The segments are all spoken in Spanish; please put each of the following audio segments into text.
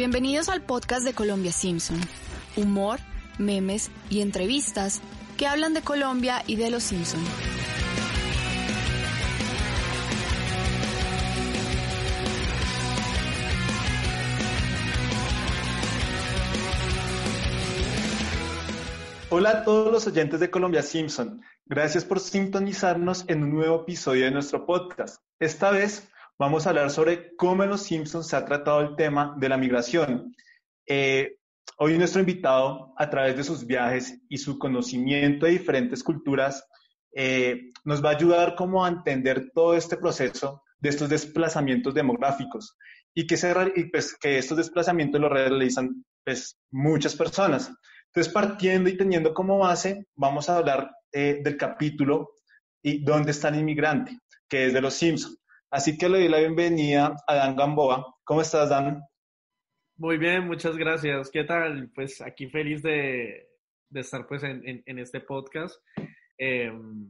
Bienvenidos al podcast de Colombia Simpson. Humor, memes y entrevistas que hablan de Colombia y de los Simpson. Hola a todos los oyentes de Colombia Simpson. Gracias por sintonizarnos en un nuevo episodio de nuestro podcast. Esta vez vamos a hablar sobre cómo en Los Simpsons se ha tratado el tema de la migración. Eh, hoy nuestro invitado, a través de sus viajes y su conocimiento de diferentes culturas, eh, nos va a ayudar como a entender todo este proceso de estos desplazamientos demográficos y que, pues, estos desplazamientos los realizan pues, muchas personas. Entonces, partiendo y teniendo como base, vamos a hablar eh, del capítulo y dónde está el inmigrante, que es de los Simpsons. Así que le doy la bienvenida a Dan Gamboa. ¿Cómo estás, Dan? Muy bien, muchas gracias. ¿Qué tal? Pues aquí feliz de, estar pues en, este podcast. Em,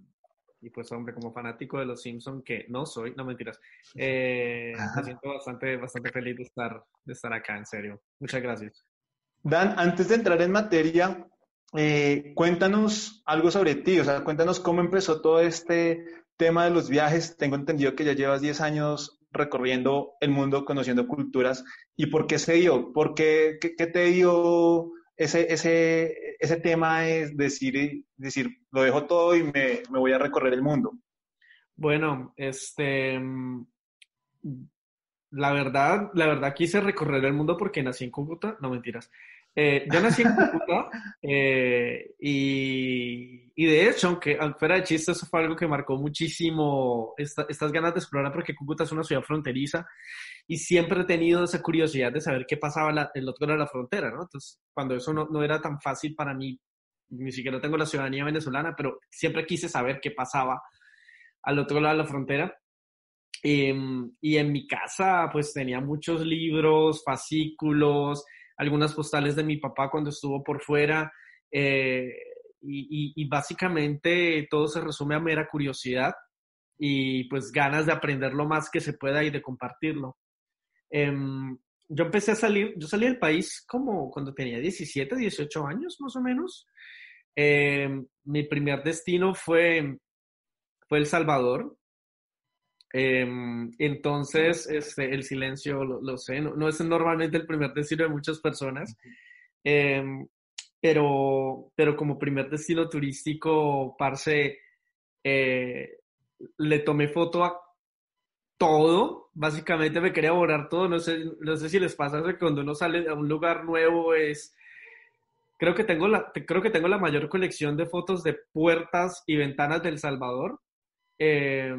y pues, hombre, como fanático de los Simpsons, que no soy, no mentiras, eh, me siento bastante, bastante feliz de estar, de estar acá, en serio. Muchas gracias. Dan, antes de entrar en materia, eh, cuéntanos algo sobre ti, o sea, cuéntanos cómo empezó todo este tema de los viajes. Tengo entendido que ya llevas 10 años recorriendo el mundo, conociendo culturas. ¿Y por qué se dio? ¿Por qué, qué, te dio ese, ese, ese tema es decir, decir, lo dejo todo y me, me voy a recorrer el mundo? Bueno, este, la verdad, la verdad quise recorrer el mundo porque nací en Cúcuta, no mentiras. Eh, yo nací en Cúcuta eh, y, y, de hecho, aunque fuera de chiste, eso fue algo que marcó muchísimo estas ganas de explorar porque Cúcuta es una ciudad fronteriza y siempre he tenido esa curiosidad de saber qué pasaba la, el otro lado de la frontera, ¿no? Entonces, cuando eso no, no era tan fácil para mí, ni siquiera tengo la ciudadanía venezolana, pero siempre quise saber qué pasaba al otro lado de la frontera. Em, y en mi casa, pues tenía muchos libros, fascículos, algunas postales de mi papá cuando estuvo por fuera. Eh, y, básicamente todo se resume a mera curiosidad y pues ganas de aprender lo más que se pueda y de compartirlo. Em, yo empecé a salir, yo salí del país como cuando tenía 17, 18 años más o menos. Em, mi primer destino fue, fue El Salvador. Em, entonces, este, el silencio, lo, sé, no, es normalmente el primer destino de muchas personas, em, pero, pero como primer destino turístico, parce, eh, le tomé foto a todo, básicamente me quería borrar todo, no sé, no sé si les pasa que cuando uno sale a un lugar nuevo es... Creo que, tengo la, creo que tengo la mayor colección de fotos de puertas y ventanas del Salvador. Eh,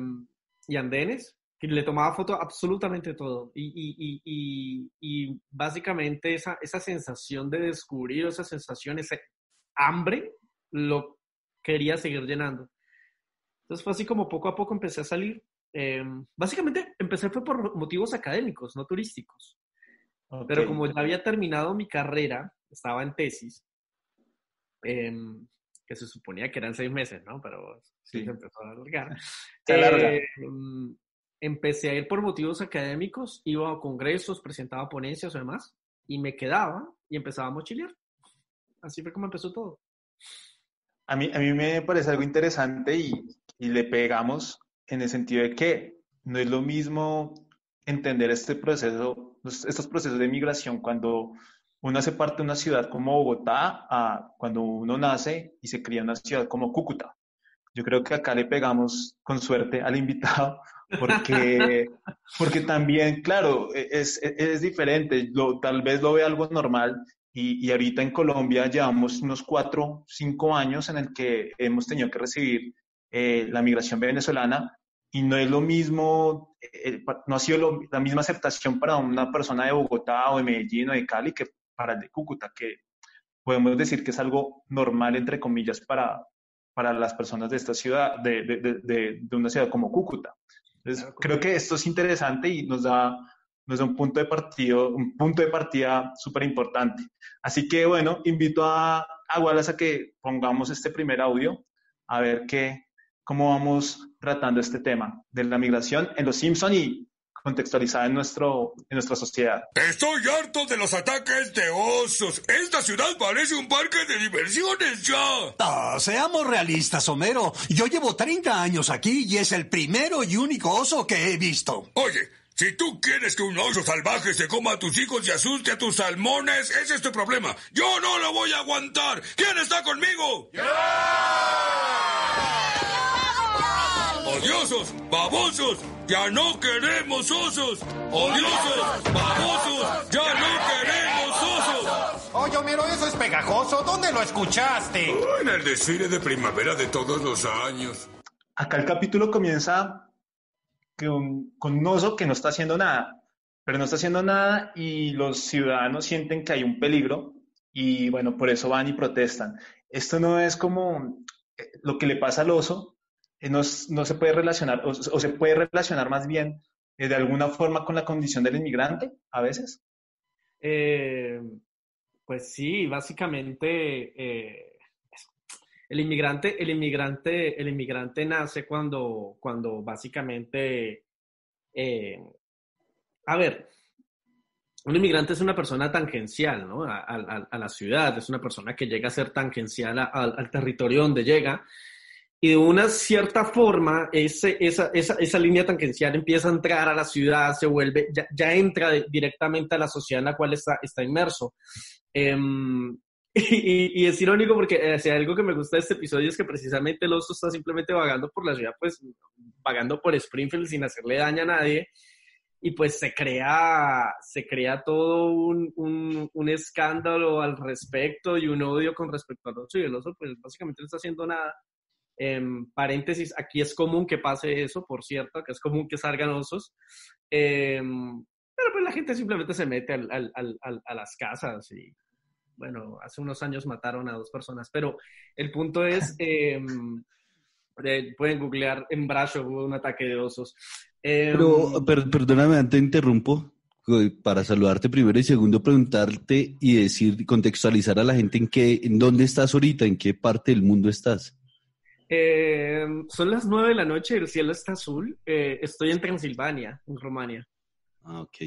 y andenes, que le tomaba foto absolutamente todo. Y, y, básicamente esa, esa sensación de descubrir, esa sensación, ese hambre, lo quería seguir llenando. Entonces fue así como poco a poco empecé a salir. Em, básicamente empecé fue por motivos académicos, no turísticos. Pero como ya había terminado mi carrera, estaba en tesis, eh, que se suponía que eran seis meses, ¿no? Pero sí, se empezó a alargar. Eh, mm, empecé a ir por motivos académicos, iba a congresos, presentaba ponencias o demás, y me quedaba y empezaba a mochilear. Así fue como empezó todo. A mí, a mí me parece algo interesante y, y le pegamos en el sentido de que no es lo mismo entender este proceso, estos procesos de migración cuando uno hace parte de una ciudad como Bogotá a cuando uno nace y se cría en una ciudad como Cúcuta. Yo creo que acá le pegamos con suerte al invitado porque, porque también, claro, e, es, es diferente. Tal vez lo ve algo normal y, y, ahorita en Colombia llevamos unos cuatro, cinco años en el que hemos tenido que recibir eh, la migración venezolana y no es lo mismo, eh, no ha sido la misma aceptación para una persona de Bogotá o de Medellín o de Cali que para el de Cúcuta, que podemos decir que es algo normal, entre comillas, para, para las personas de esta ciudad, de, de, de, una ciudad como Cúcuta. Entonces, creo que esto es interesante y nos da, nos da un punto de partido, un punto de partida súper importante. Así que, bueno, invito a, a Wallace a que pongamos este primer audio, a ver qué, cómo vamos tratando este tema de la migración en Los Simpson y contextualizada en, nuestro, en nuestra sociedad. Estoy harto de los ataques de osos. Esta ciudad parece un parque de diversiones ya. Ah, seamos realistas, Homero. Yo llevo 30 años aquí y es el primero y único oso que he visto. Oye, si tú quieres que un oso salvaje se coma a tus hijos y asuste a tus salmones, ese es tu problema. Yo no lo voy a aguantar. ¿Quién está conmigo? ¡Odiosos! ¡Babosos! ¡Ya no queremos osos! ¡Odiosos! ¡Babosos! ¡Ya no queremos osos! Oye, Homero, eso es pegajoso. ¿Dónde lo escuchaste? En el desfile de primavera de todos los años. Acá el capítulo comienza con, con un oso que no está haciendo nada, pero no está haciendo nada y los ciudadanos sienten que hay un peligro y bueno, por eso van y protestan. Esto no es como eh, lo que le pasa al oso, no, no, se puede relacionar, o, o, se puede relacionar más bien eh, de alguna forma con la condición del inmigrante a veces? Eh, pues sí, básicamente eh, el inmigrante, el inmigrante, el inmigrante nace cuando, cuando básicamente, a ver, un inmigrante es una persona tangencial, ¿no? A, a, a, la ciudad, es una persona que llega a ser tangencial al territorio donde llega y de una cierta forma ese, esa, esa, esa, línea tangencial empieza a entrar a la ciudad, se vuelve, ya, ya entra de, directamente a la sociedad en la cual está, está inmerso. Eh, y, y, es irónico porque eh, algo que me gusta de este episodio es que precisamente el oso está simplemente vagando por la ciudad, pues vagando por Springfield sin hacerle daño a nadie. Y pues se crea, se crea todo un, un, un escándalo al respecto y un odio con respecto al oso. Y el oso pues básicamente no está haciendo nada. Eh, paréntesis, aquí es común que pase eso, por cierto, que es común que salgan osos. Eh, pero pues la gente simplemente se mete al, al, al, a las casas y, bueno, hace unos años mataron a dos personas, pero el punto es, eh, pueden googlear, en Brasho hubo un ataque de osos. pero, per, perdóname, antes interrumpo para saludarte primero y segundo preguntarte y decir, contextualizar a la gente en qué, en dónde estás ahorita, en qué parte del mundo estás. Eh, son las nueve de la noche, el cielo está azul. Eh, estoy en Transilvania, en Rumania. Ah, ok.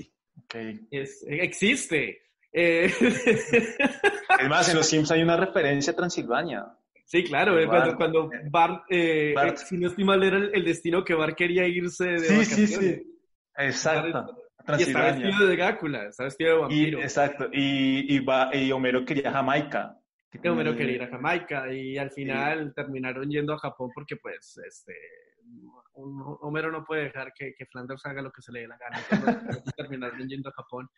okay. Es, existe. Eh... Además, en los Sims hay una referencia a Transilvania. Sí, claro, eh, cuando, cuando Bart, eh, Bart, si no estoy mal, era el, el, destino que Bart quería irse de Sí, vacaciones. sí, sí. Exacto. Y está vestido de Drácula, está vestido de vampiro. Y, exacto. Y, y, va, y Homero quería Jamaica. Que Homero quería ir a Jamaica y al final sí. terminaron yendo a Japón porque pues este Homero no puede dejar que, que Flanders haga lo que se le dé la gana. Entonces, terminaron yendo a Japón.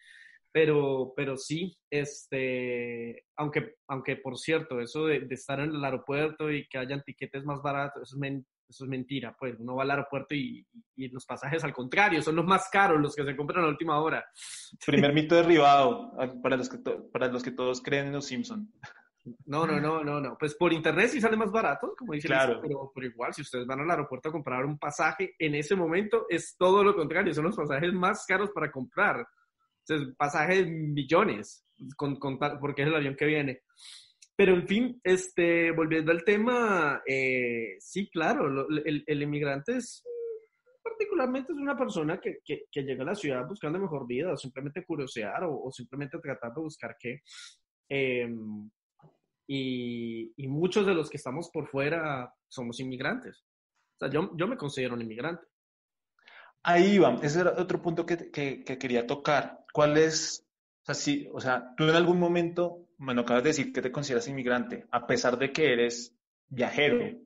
Pero, pero sí, este, aunque, aunque por cierto, eso de, de, estar en el aeropuerto y que hayan tiquetes más baratos, eso es, men, eso es mentira. Pues uno va al aeropuerto y, y, los pasajes al contrario, son los más caros, los que se compran a la última hora. Primer mito derribado para los que, para los que todos creen en los Simpsons. No, no, no, no, no. Pues por internet sí sale más barato, como dice claro. Lisa, pero, pero, igual, si ustedes van al aeropuerto a comprar un pasaje, en ese momento es todo lo contrario, son los pasajes más caros para comprar. O sea, pasajes millones, con, con, porque es el avión que viene. Pero en fin, este, volviendo al tema, eh, sí, claro, lo, el, el, inmigrante es particularmente es una persona que, que, que, llega a la ciudad buscando mejor vida, o simplemente curiosear, o, o simplemente tratar de buscar qué. Eh, y, muchos de los que estamos por fuera somos inmigrantes. O sea, yo, yo me considero un inmigrante. Ahí va, ese era otro punto que, que, que, quería tocar. ¿Cuál es, o sea, si, o sea, tú en algún momento, bueno, acabas de decir que te consideras inmigrante, a pesar de que eres viajero,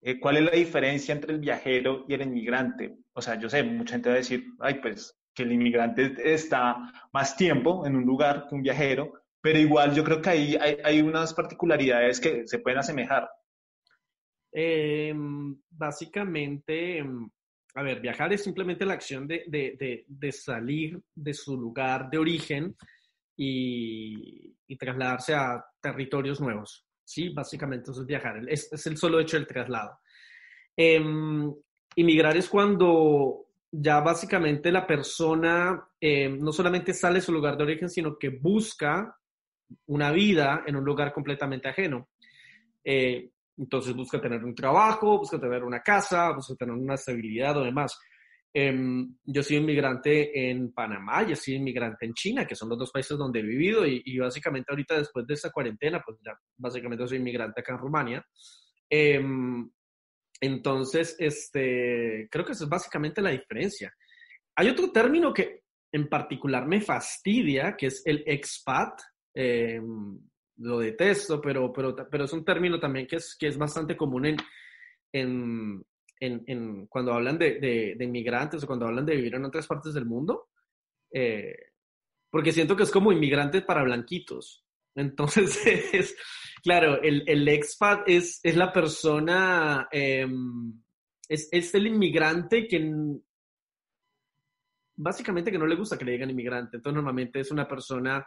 eh, ¿cuál es la diferencia entre el viajero y el inmigrante? O sea, yo sé, mucha gente va a decir, ay, pues que el inmigrante está más tiempo en un lugar que un viajero, pero igual yo creo que ahí hay, hay unas particularidades que se pueden asemejar. Eh, básicamente, a ver, viajar es simplemente la acción de, de, de, salir de su lugar de origen y, trasladarse a territorios nuevos. Sí, básicamente eso es viajar, es, es el solo hecho del traslado. Eh, inmigrar es cuando ya básicamente la persona no solamente sale de su lugar de origen, sino que busca una vida en un lugar completamente ajeno. Eh, entonces busca tener un trabajo, busca tener una casa, busca tener una estabilidad o demás. Em, yo soy inmigrante en Panamá, yo soy inmigrante en China, que son los dos países donde he vivido y, básicamente ahorita después de esta cuarentena, pues ya básicamente soy inmigrante acá en Rumania. Em, entonces, este, creo que esa es básicamente la diferencia. Hay otro término que en particular me fastidia, que es el expat. Em, lo detesto, pero, pero, pero es un término también que es, que es bastante común en, en, en, cuando hablan de, de, inmigrantes o cuando hablan de vivir en otras partes del mundo, eh, porque siento que es como inmigrante para blanquitos. Entonces, es, claro, el, el expat es, es la persona, em, es, es, el inmigrante que básicamente que no le gusta que le digan inmigrante. Entonces, normalmente es una persona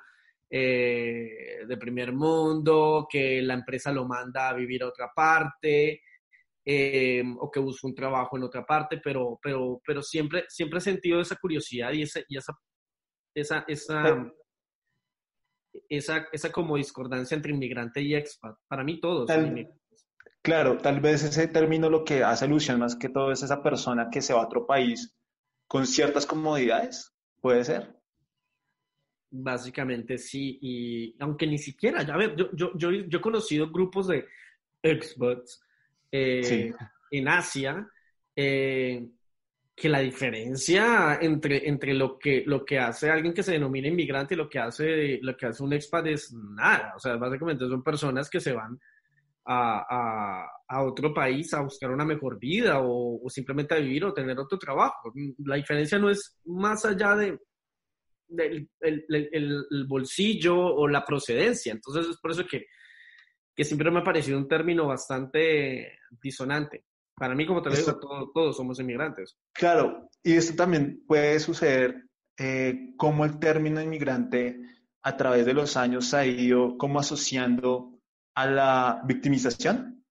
eh, de primer mundo, que la empresa lo manda a vivir a otra parte, eh, o que busca un trabajo en otra parte, pero, pero, pero siempre, siempre he sentido esa curiosidad y esa, y esa, esa, esa, esa, esa como discordancia entre inmigrante y expat. Para mí todos. claro, tal vez ese término lo que hace alusión más que todo es esa persona que se va a otro país con ciertas comodidades, puede ser. Básicamente sí, y aunque ni siquiera, a ver, yo, yo, yo, yo he conocido grupos de expats eh, en Asia, eh, que la diferencia entre, entre lo, que, lo que hace alguien que se denomina inmigrante y lo que hace, lo que hace un expat es nada. O sea, básicamente son personas que se van a, a, otro país a buscar una mejor vida o, simplemente a vivir o tener otro trabajo. La diferencia no es más allá de, del el, el, bolsillo o la procedencia. Entonces es por eso que que siempre me ha parecido un término bastante disonante. Para mí, como te lo digo, todos, somos inmigrantes. Claro, y esto también puede suceder eh, como el término inmigrante a través de los años ha ido como asociando a la victimización.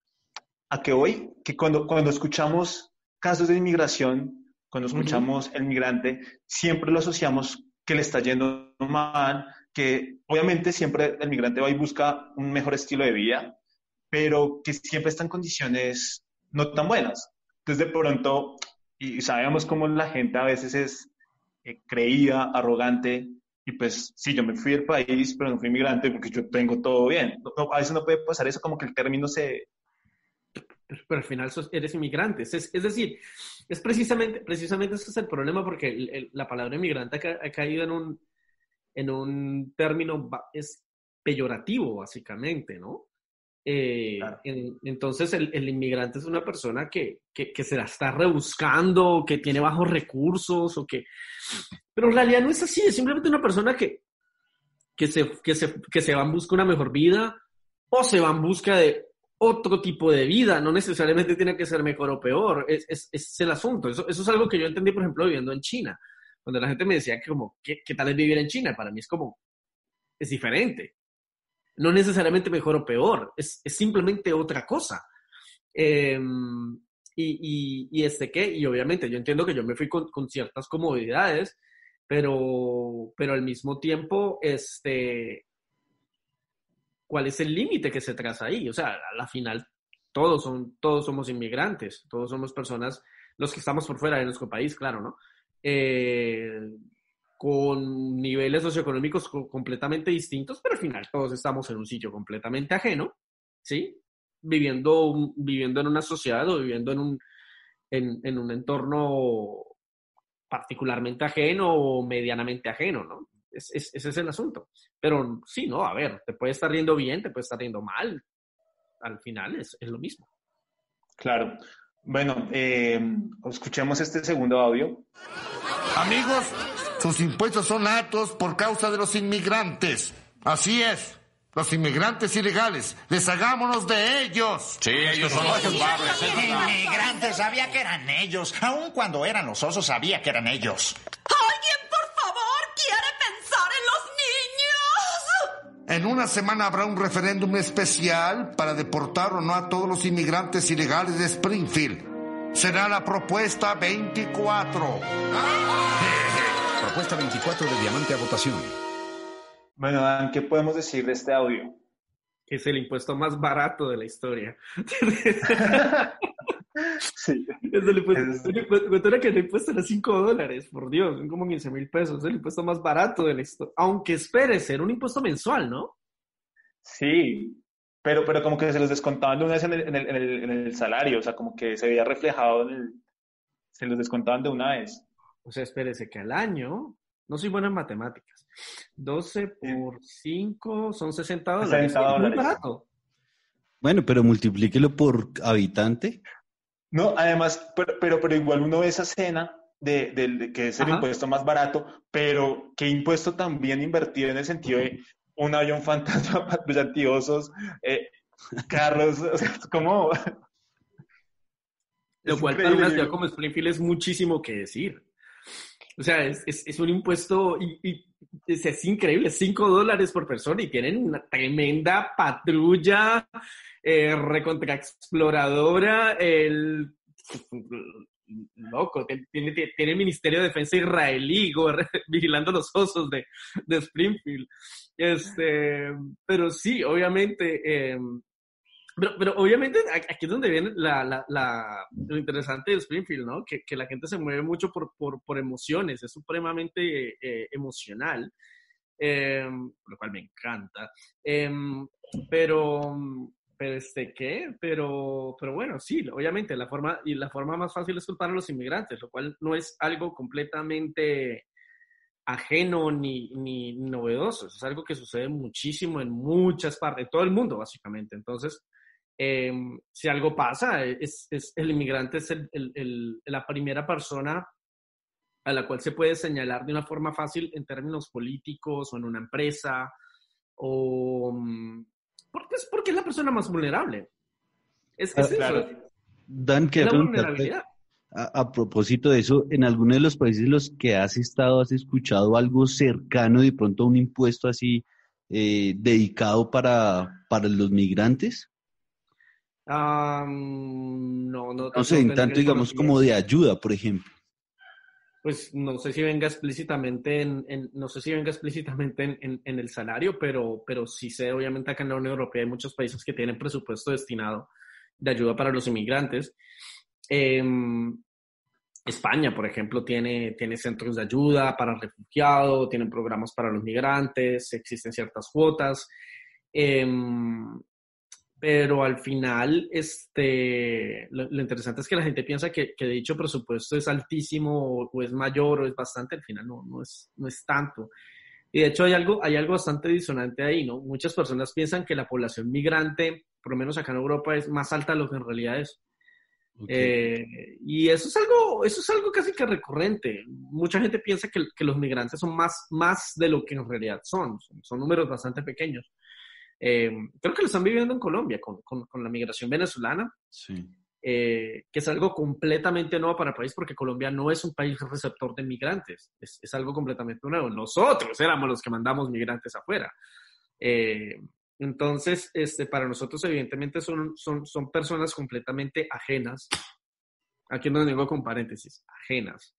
¿A que hoy? Que cuando, cuando escuchamos casos de inmigración, cuando escuchamos el migrante, siempre lo asociamos que le está yendo mal, que obviamente siempre el migrante va y busca un mejor estilo de vida, pero que siempre está en condiciones no tan buenas. Entonces de pronto, y sabemos cómo la gente a veces es eh, creída, arrogante, y pues sí, yo me fui del país, pero no fui inmigrante porque yo tengo todo bien. a veces no puede pasar eso como que el término se... Pero, al final eres inmigrante. Es, es, decir, es precisamente, precisamente ese es el problema porque la palabra inmigrante ha caído en un, en un término es peyorativo, básicamente, ¿no? Eh, entonces, el, inmigrante es una persona que, que, se la está rebuscando, que tiene bajos recursos, o que... Pero en realidad no es así, es simplemente una persona que, que, se, que, se, que se va en busca de una mejor vida o se va en busca de otro tipo de vida, no necesariamente tiene que ser mejor o peor, es, es, es el asunto. Eso, eso, es algo que yo entendí, por ejemplo, viviendo en China cuando la gente me decía que como, ¿qué, qué tal es vivir en China? Para mí es como, es diferente. No necesariamente mejor o peor, es, es simplemente otra cosa. Em, y, y, y, este qué, y obviamente yo entiendo que yo me fui con, con, ciertas comodidades, pero, pero al mismo tiempo, este, ¿cuál es el límite que se traza ahí? O sea, a la final todos, son, todos somos inmigrantes, todos somos personas, los que estamos por fuera de nuestro país, claro, ¿no? Eh, con niveles socioeconómicos completamente distintos, pero al final todos estamos en un sitio completamente ajeno, ¿sí? Viviendo, viviendo en una sociedad o viviendo en un, en, un entorno particularmente ajeno o medianamente ajeno, ¿no? Ese es el asunto. Pero sí, no, a ver, te puede estar riendo bien, te puede estar riendo mal. Al final es, es lo mismo. Claro. Bueno, eh, escuchemos este segundo audio. Amigos, sus impuestos son altos por causa de los inmigrantes. Así es. Los inmigrantes ilegales, deshagámonos de ellos. Sí, ellos son los culpables. Inmigrantes, sabía que eran ellos. Aun cuando eran los osos, sabía que eran ellos. ¿Alguien, por favor, quiere pensar en una semana habrá un referéndum especial para deportar o no a todos los inmigrantes ilegales de Springfield será la propuesta 24. propuesta 24 de Diamante a votación. Bueno, Dan, ¿qué podemos decir de este audio? Que es el impuesto más barato de la historia. Sí. Es el impuesto, el impuesto- era que el impuesto era 5 dólares, por Dios, son como 15 mil pesos, es el impuesto más barato del esto. Aunque espere ser un impuesto mensual, ¿no? Sí, pero, pero como que se los descontaban de una vez en el, en el, en el, en el salario, o sea, como que se veía reflejado en el... Se los descontaban de una vez. O sea, espérese que al año, no soy bueno en matemáticas, 12 por 5 son 60 dólares. 60 es muy dólares. barato. Bueno, pero multiplíquelo por habitante. No, además, pero, pero, pero igual uno ve esa escena de, de que es el Ajá. impuesto más barato, pero qué impuesto también invertido en el sentido de un avión fantasma, brillantiosos, eh, carros, o sea, como... Lo cual para una ciudad como Springfield es muchísimo que decir. O sea, es, es, es un impuesto y, y es, es increíble, 5 dólares por persona y tienen una tremenda patrulla eh, recontraexploradora, el loco, tiene, tiene, el Ministerio de Defensa israelí vigilando los osos de, de Springfield. Este, pero sí, obviamente, eh, pero, pero obviamente aquí es donde viene la, la, lo interesante de Springfield, ¿no? Que, que la gente se mueve mucho por, por, por emociones, es supremamente eh, emocional, eh, lo cual me encanta. Em, pero, pero este, ¿qué? Pero, pero bueno, sí, obviamente la forma, y la forma más fácil es culpar a los inmigrantes, lo cual no es algo completamente ajeno ni, ni novedoso. Es algo que sucede muchísimo en muchas partes, en todo el mundo, básicamente. Entonces, eh, si algo pasa, es, es- el inmigrante es el- el- el- la primera persona a la cual se puede señalar de una forma fácil en términos políticos o en una empresa, o mm, porque es, porque es la persona más vulnerable. Es, es Ah, claro. Dan, la quería preguntarte, vulnerabilidad. a, a propósito de eso, ¿en alguno de los países en los que has estado, has escuchado algo cercano, de pronto un impuesto así eh, dedicado para, para los migrantes? Ah, mm, no, no, No sé, en tanto, digamos, como de ayuda, por ejemplo. Pues no sé si venga explícitamente en, no sé si venga explícitamente en, en- en el salario, pero, pero sí sé, obviamente acá en la Unión Europea hay muchos países que tienen presupuesto destinado de ayuda para los inmigrantes. Em, España, por ejemplo, tiene, tiene centros de ayuda para refugiados, tienen programas para los migrantes, existen ciertas cuotas. Em, pero al final, este, lo, lo interesante es que la gente piensa que, que dicho presupuesto es altísimo o, o es mayor o es bastante, al final no, no, es, no es tanto. Y de hecho hay algo, hay algo bastante disonante ahí, ¿no? Muchas personas piensan que la población migrante, por lo menos acá en Europa, es más alta de lo que en realidad es. Eh, y eso es algo, eso es algo casi que recurrente. Mucha gente piensa que, que los migrantes son más, más de lo que en realidad son. Son, son números bastante pequeños. Eh, creo que lo están viviendo en Colombia con, con, con la migración venezolana, Sí. eh, que es algo completamente nuevo para el país porque Colombia no es un país receptor de migrantes. Es, es algo completamente nuevo. Nosotros éramos los que mandamos migrantes afuera. Eh, entonces, este, para nosotros, evidentemente, son, son, son personas completamente ajenas. Aquí no digo con paréntesis, ajenas.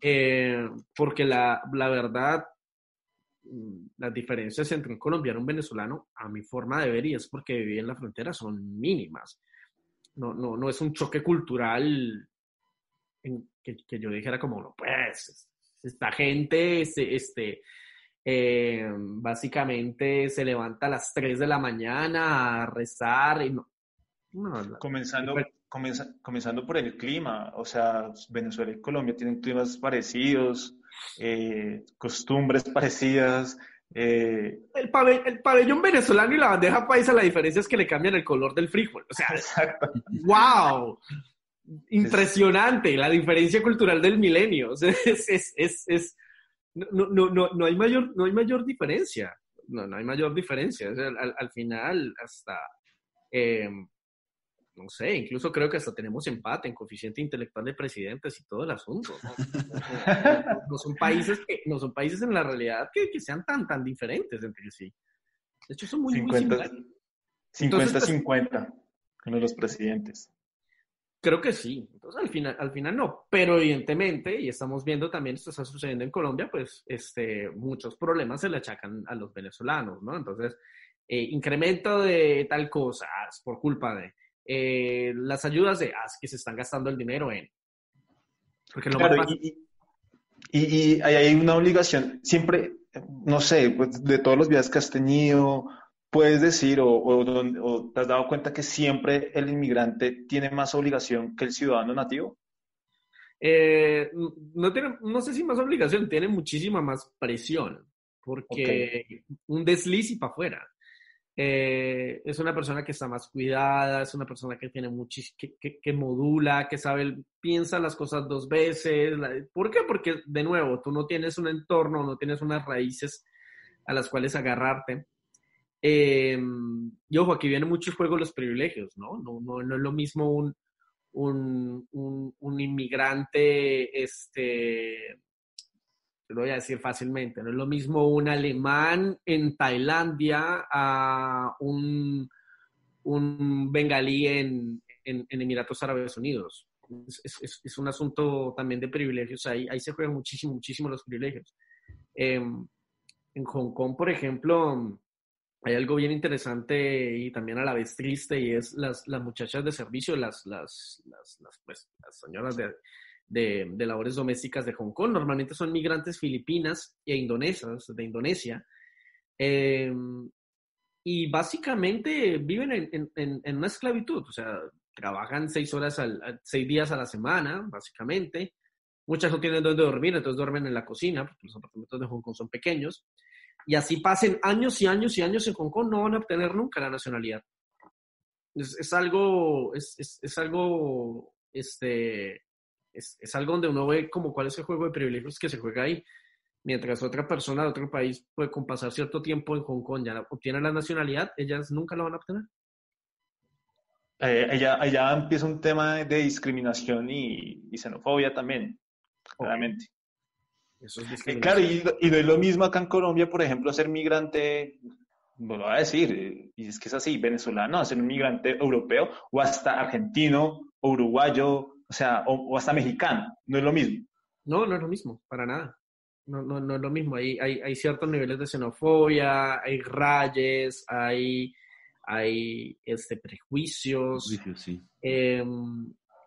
Eh, porque la, la verdad, mm, las diferencias entre un colombiano y un venezolano, a mi forma de ver, y es porque viví en la frontera, son mínimas. No, no, no es un choque cultural en que, que yo dijera como, no, pues, esta gente, este, este, eh, básicamente se levanta a las 3 de la mañana a rezar y no. no, la- Comenzando, Pero- comenzando por el clima, o sea, Venezuela y Colombia tienen climas parecidos, eh, costumbres parecidas. eh, el, pabe- el pabellón venezolano y la bandeja paisa, la diferencia es que le cambian el color del frijol. O sea, exacto. ¡Wow! Impresionante la diferencia cultural del milenio. O sea, es, es, es, es- no, no, no, no hay mayor, no hay mayor diferencia. No, no hay mayor diferencia. O sea, al, al final, hasta, eh, no sé, incluso creo que hasta tenemos empate en coeficiente intelectual de presidentes y todo el asunto. No, No- son países que, no son países en la realidad que, que sean tan, tan diferentes entre sí. De hecho, son muy, muy 50, similares. Entonces, pues- 50-50 con los presidentes. Creo que sí. Entonces, al final, al final no. Pero evidentemente, y estamos viendo también, esto está sucediendo en Colombia, pues este, muchos problemas se le achacan a los venezolanos, ¿no? Entonces, eh, incremento de tal cosa ah, es por culpa de eh, las ayudas de, ah, es que se están gastando el dinero en... Porque lo Claro, más y, y, y ahí hay una obligación, siempre, no sé, pues de todos los viajes que has tenido, puedes decir o, o don- o te has dado cuenta que siempre el inmigrante tiene más obligación que el ciudadano nativo. Eh, no, tiene, no sé si más obligación, tiene muchísima más presión, porque un desliz y para afuera. Eh, es una persona que está más cuidada, es una persona que tiene muchis, que, que, modula, que sabe, piensa las cosas dos veces. ¿Por qué? Porque, de nuevo, tú no tienes un entorno, no tienes unas raíces a las cuales agarrarte. Eh, y ojo, aquí viene mucho el juego de los privilegios, ¿no? No, no, no es lo mismo un, un, un, un inmigrante, este, lo voy a decir fácilmente, no es lo mismo un alemán en Tailandia a un, un bengalí en, en, en Emiratos Árabes Unidos. Es, es- es- un asunto también de privilegios, ahí, ahí se juegan muchísimo, muchísimo los privilegios. Em, en Hong Kong, por ejemplo, hay algo bien interesante y también a la vez triste y es las, las muchachas de servicio, las, las, las, las, pues, las señoras de, de, de labores domésticas de Hong Kong. Normalmente son migrantes filipinas e indonesias, de Indonesia. Eh, y básicamente viven en, en- en- una esclavitud, o sea, trabajan seis horas, al, seis días a la semana, básicamente. Muchas no tienen dónde dormir, entonces duermen en la cocina, porque los apartamentos de Hong Kong son pequeños. Y así pasen años y años y años en Hong Kong, no van a obtener nunca la nacionalidad. Es, es algo, es, es, es algo, este, es, es algo donde uno ve como cuál es el juego de privilegios que se juega ahí. Mientras otra persona de otro país puede con pasar cierto tiempo en Hong Kong ya obtiene la nacionalidad, ellas nunca la van a obtener. Eh, allá, allá empieza un tema de discriminación y, y xenofobia también, claramente. Eso es Eh, claro, y, y no es lo mismo acá en Colombia, por ejemplo, ser migrante, no lo voy a decir, y es que es así, venezolano, ser un migrante europeo, o hasta argentino, uruguayo, o sea, o, o hasta mexicano, no es lo mismo. No, no es lo mismo, para nada. No, no, no es lo mismo. Hay, hay, hay ciertos niveles de xenofobia, hay rayes, hay, hay este, prejuicios. Prejuicios, sí. Eh,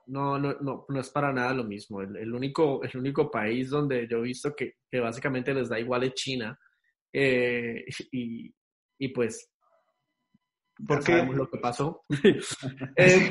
no, no, no, no es para nada lo mismo. El, el único, el único país donde yo he visto que, que básicamente les da igual es China. Eh, y, y pues, ¿Por qué? sabemos lo que pasó. Eh,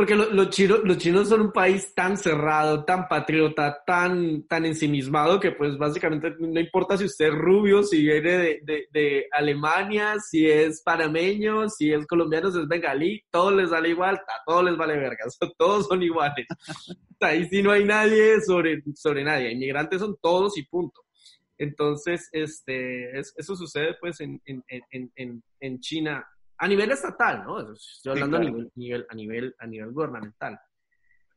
porque lo- los, chinos, son un país tan cerrado, tan patriota, tan, tan ensimismado que pues básicamente no importa si usted es rubio, si viene de, Alemania, si es panameño, si es colombiano, si es bengalí, todo les sale igual, a todos les vale verga, todos son iguales. Ahí sí no hay nadie sobre, sobre nadie, inmigrantes son todos y punto. Entonces, este, es- eso sucede pues en, en, en, en China a nivel estatal, ¿no? Estoy hablando claro. a, nivel, nivel- a, nivel, a nivel gubernamental.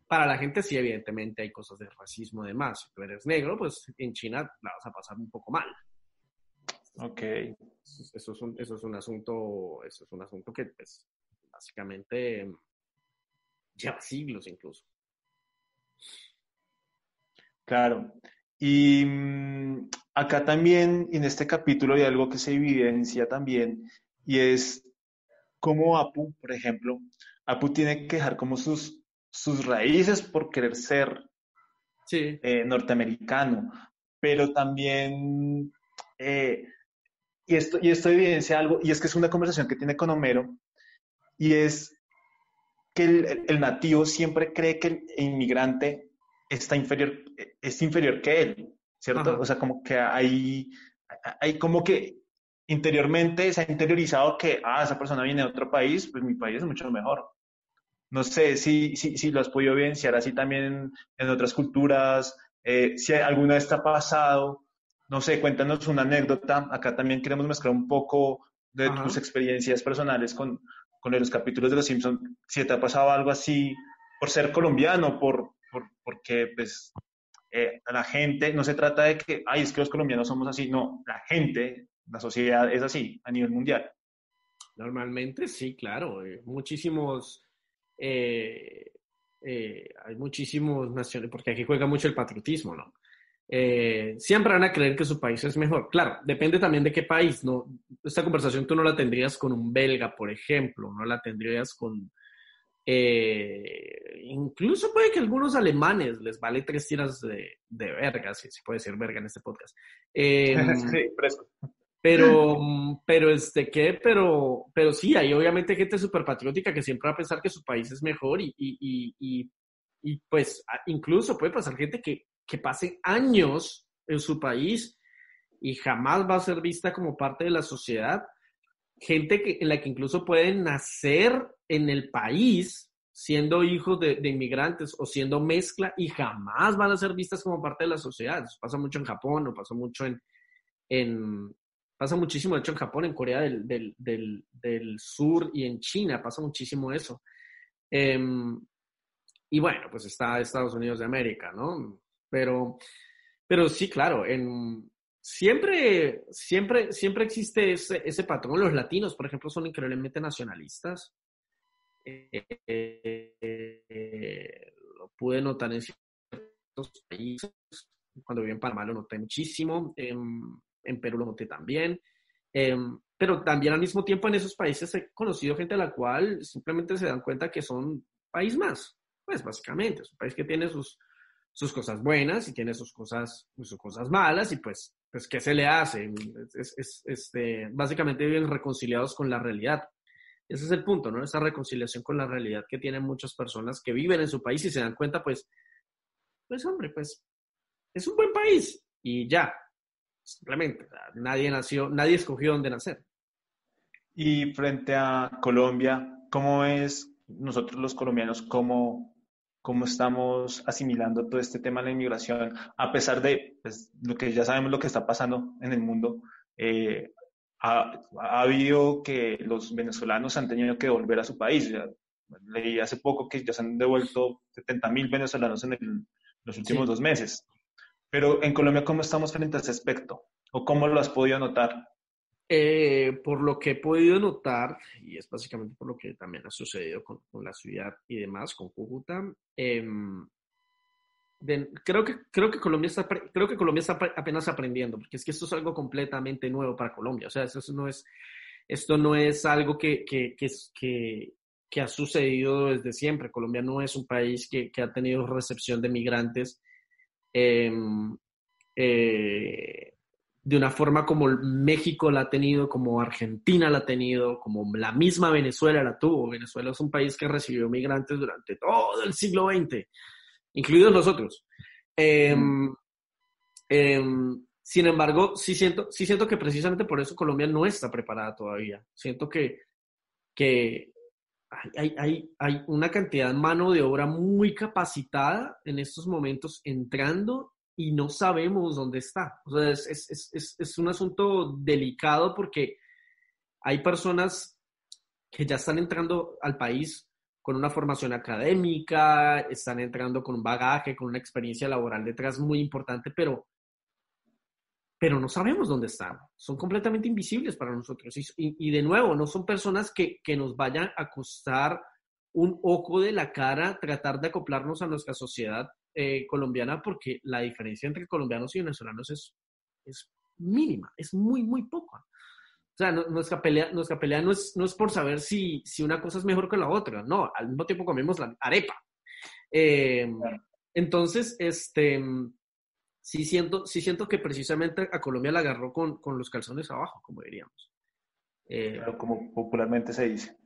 Para la gente sí, evidentemente hay cosas de racismo además. Si tú eres negro, pues en China la vas a pasar un poco mal. Ok. Eso, es, un, eso es un asunto, eso es un asunto que pues básicamente lleva siglos incluso. Claro. Y mm, acá también, en este capítulo, hay algo que se evidencia también, y es cómo Apu, por ejemplo, Apu tiene que dejar como sus, sus raíces por querer ser Sí. eh, norteamericano, pero también, eh, y, esto, y esto evidencia algo, y es que es una conversación que tiene con Homero, y es que el, el- el nativo siempre cree que el inmigrante está inferior, es inferior que él, ¿cierto? Ajá. O sea, como que hay, hay como que interiormente se ha interiorizado que, ah, esa persona viene de otro país, pues mi país es mucho mejor. No sé si, si, si lo has podido evidenciar así también en, otras culturas, eh, si alguna vez te ha pasado, no sé, cuéntanos una anécdota. Acá también queremos mezclar un poco de Ajá. tus experiencias personales con, con los capítulos de Los Simpsons. Si te ha pasado algo así por ser colombiano, por, por, porque pues eh, la gente, no se trata de que, ay, es que los colombianos somos así, no, la gente, la sociedad es así a nivel mundial. Normalmente sí, claro. eh, muchísimos, eh, eh, hay muchísimos naciones, porque aquí juega mucho el patriotismo, ¿no? Eh, siempre van a creer que su país es mejor. Claro, depende también de qué país, ¿no? Esta conversación tú no la tendrías con un belga, por ejemplo, no la tendrías con, incluso puede que algunos alemanes les vale tres tiras de, de verga, si se puede decir verga en este podcast. Eh, sí, fresco. Pero, pero, este, ¿qué? Pero, pero sí, hay obviamente gente súper patriótica que siempre va a pensar que su país es mejor y, y, y, y, y pues incluso puede pasar gente que, que pase años en su país y jamás va a ser vista como parte de la sociedad. Gente que, en la que incluso pueden nacer en el país siendo hijos de, de inmigrantes o siendo mezcla y jamás van a ser vistas como parte de la sociedad. Eso pasa mucho en Japón o pasa mucho en, en pasa muchísimo, de hecho en Japón, en Corea del, del, del, Sur y en China pasa muchísimo eso. Em, y bueno, pues está Estados Unidos de América, ¿no? Pero, pero sí, claro, en, siempre, siempre, siempre existe ese, ese patrón. Los latinos, por ejemplo, son increíblemente nacionalistas. Lo pude notar en ciertos países. Cuando viví en Panamá lo noté muchísimo. En, Perú lo noté también. Em, pero también al mismo tiempo en esos países he conocido gente a la cual simplemente se dan cuenta que son país más. Pues básicamente, es un país que tiene sus, sus cosas buenas y tiene sus cosas, sus cosas malas y pues, pues ¿qué se le hace? Es, es- es- este, básicamente viven reconciliados con la realidad. Ese es el punto, ¿no? Esa reconciliación con la realidad que tienen muchas personas que viven en su país y se dan cuenta, pues, pues hombre, pues es un buen país y ya, simplemente, o sea, nadie nació, nadie escogió dónde nacer. Y frente a Colombia, ¿cómo es nosotros los colombianos, cómo, cómo estamos asimilando todo este tema de la inmigración, a pesar de pues, lo que ya sabemos lo que está pasando en el mundo? eh, ha, ha habido que los venezolanos han tenido que volver a su país. Ya, leí hace poco que ya se han devuelto 70 mil venezolanos en el- los últimos Sí. dos meses. Pero en Colombia, ¿cómo estamos frente a ese aspecto? ¿O cómo lo has podido notar? Eh, por lo que he podido notar, y es básicamente por lo que también ha sucedido con, con la ciudad y demás, con Cúcuta, em, de- creo, que, creo, que Colombia está, creo que Colombia está apenas aprendiendo, porque es que esto es algo completamente nuevo para Colombia. O sea, eso no es, esto no es algo que, que, que, que, ha sucedido desde siempre. Colombia no es un país que ha tenido recepción de migrantes. Em, eh, de una forma como México la ha tenido, como Argentina la ha tenido, como la misma Venezuela la tuvo. Venezuela es un país que recibió migrantes durante todo el siglo XX, incluidos nosotros. Em, em, sin embargo, sí siento, sí siento que precisamente por eso Colombia no está preparada todavía. Siento que, que hay, hay, una cantidad de mano de obra muy capacitada en estos momentos entrando y no sabemos dónde está. O es, es, es, es un asunto delicado porque hay personas que ya están entrando al país con una formación académica, están entrando con un bagaje, con una experiencia laboral detrás muy importante, pero, pero no sabemos dónde están. Son completamente invisibles para nosotros. Y, y, de nuevo, no son personas que, que nos vayan a costar un ojo de la cara tratar de acoplarnos a nuestra sociedad eh, colombiana porque la diferencia entre colombianos y venezolanos es, es mínima, es muy, muy poca. O sea, no, nuestra pelea, nuestra pelea no, es, no es por saber si, si una cosa es mejor que la otra, no, al mismo tiempo comemos la arepa. Eh, entonces, este, sí siento, sí siento que precisamente a Colombia la agarró con, con los calzones abajo, como diríamos. Eh, claro, como popularmente se dice.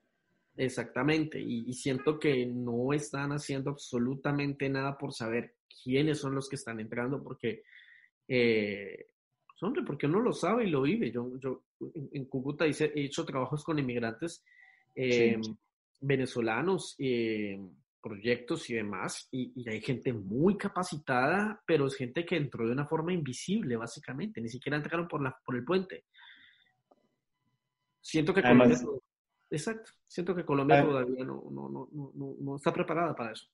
Exactamente, y, y, siento que no están haciendo absolutamente nada por saber quiénes son los que están entrando, porque, eh, hombre, porque uno lo sabe y lo vive. Yo, yo en, Cúcuta hice, he hecho trabajos con inmigrantes eh, sí. venezolanos, eh, proyectos y demás, y, y, hay gente muy capacitada, pero es gente que entró de una forma invisible, básicamente, ni siquiera entraron por, la, por el puente. Siento que Además, Colombia, Exacto. Siento que Colombia todavía no, no, no, no, está preparada para eso.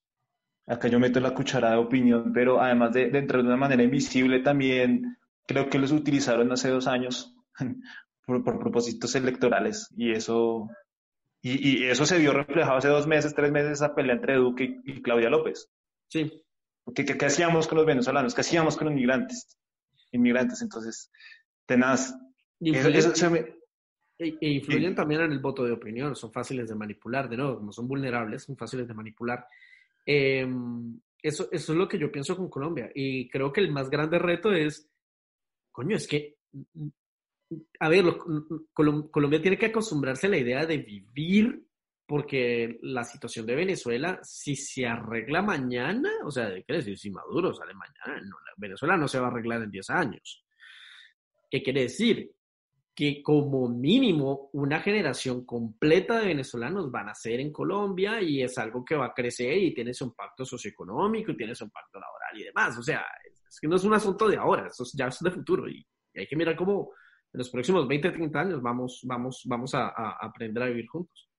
Acá yo meto la cuchara de opinión, pero además de, de entrar de una manera invisible, también creo que los utilizaron hace dos años por, por propósitos electorales y eso, y, y, eso se vio reflejado hace dos meses, tres meses, esa pelea entre Duque y, y Claudia López. Sí. Porque, ¿qué, ¿qué, hacíamos con los venezolanos? ¿Qué hacíamos con los inmigrantes? Inmigrantes, entonces, tenaz. Eso, eso se me, E, e influyen también en el voto de opinión, son fáciles de manipular, de nuevo, como son vulnerables, son fáciles de manipular. Em, eso, eso es lo que yo pienso con Colombia. Y creo que el más grande reto es, coño, es que, a ver, Colombia tiene que acostumbrarse a la idea de vivir porque la situación de Venezuela, si se arregla mañana, o sea, ¿qué decir? Si Maduro sale mañana, Venezuela no se va a arreglar en 10 años. ¿Qué quiere decir? Que como mínimo una generación completa de venezolanos van a ser en Colombia y es algo que va a crecer y tiene su impacto socioeconómico y tiene su impacto laboral y demás. O sea, es que no es un asunto de ahora, eso ya es de futuro y, hay que mirar cómo en los próximos 20, 30 años vamos, vamos, vamos a aprender a vivir juntos.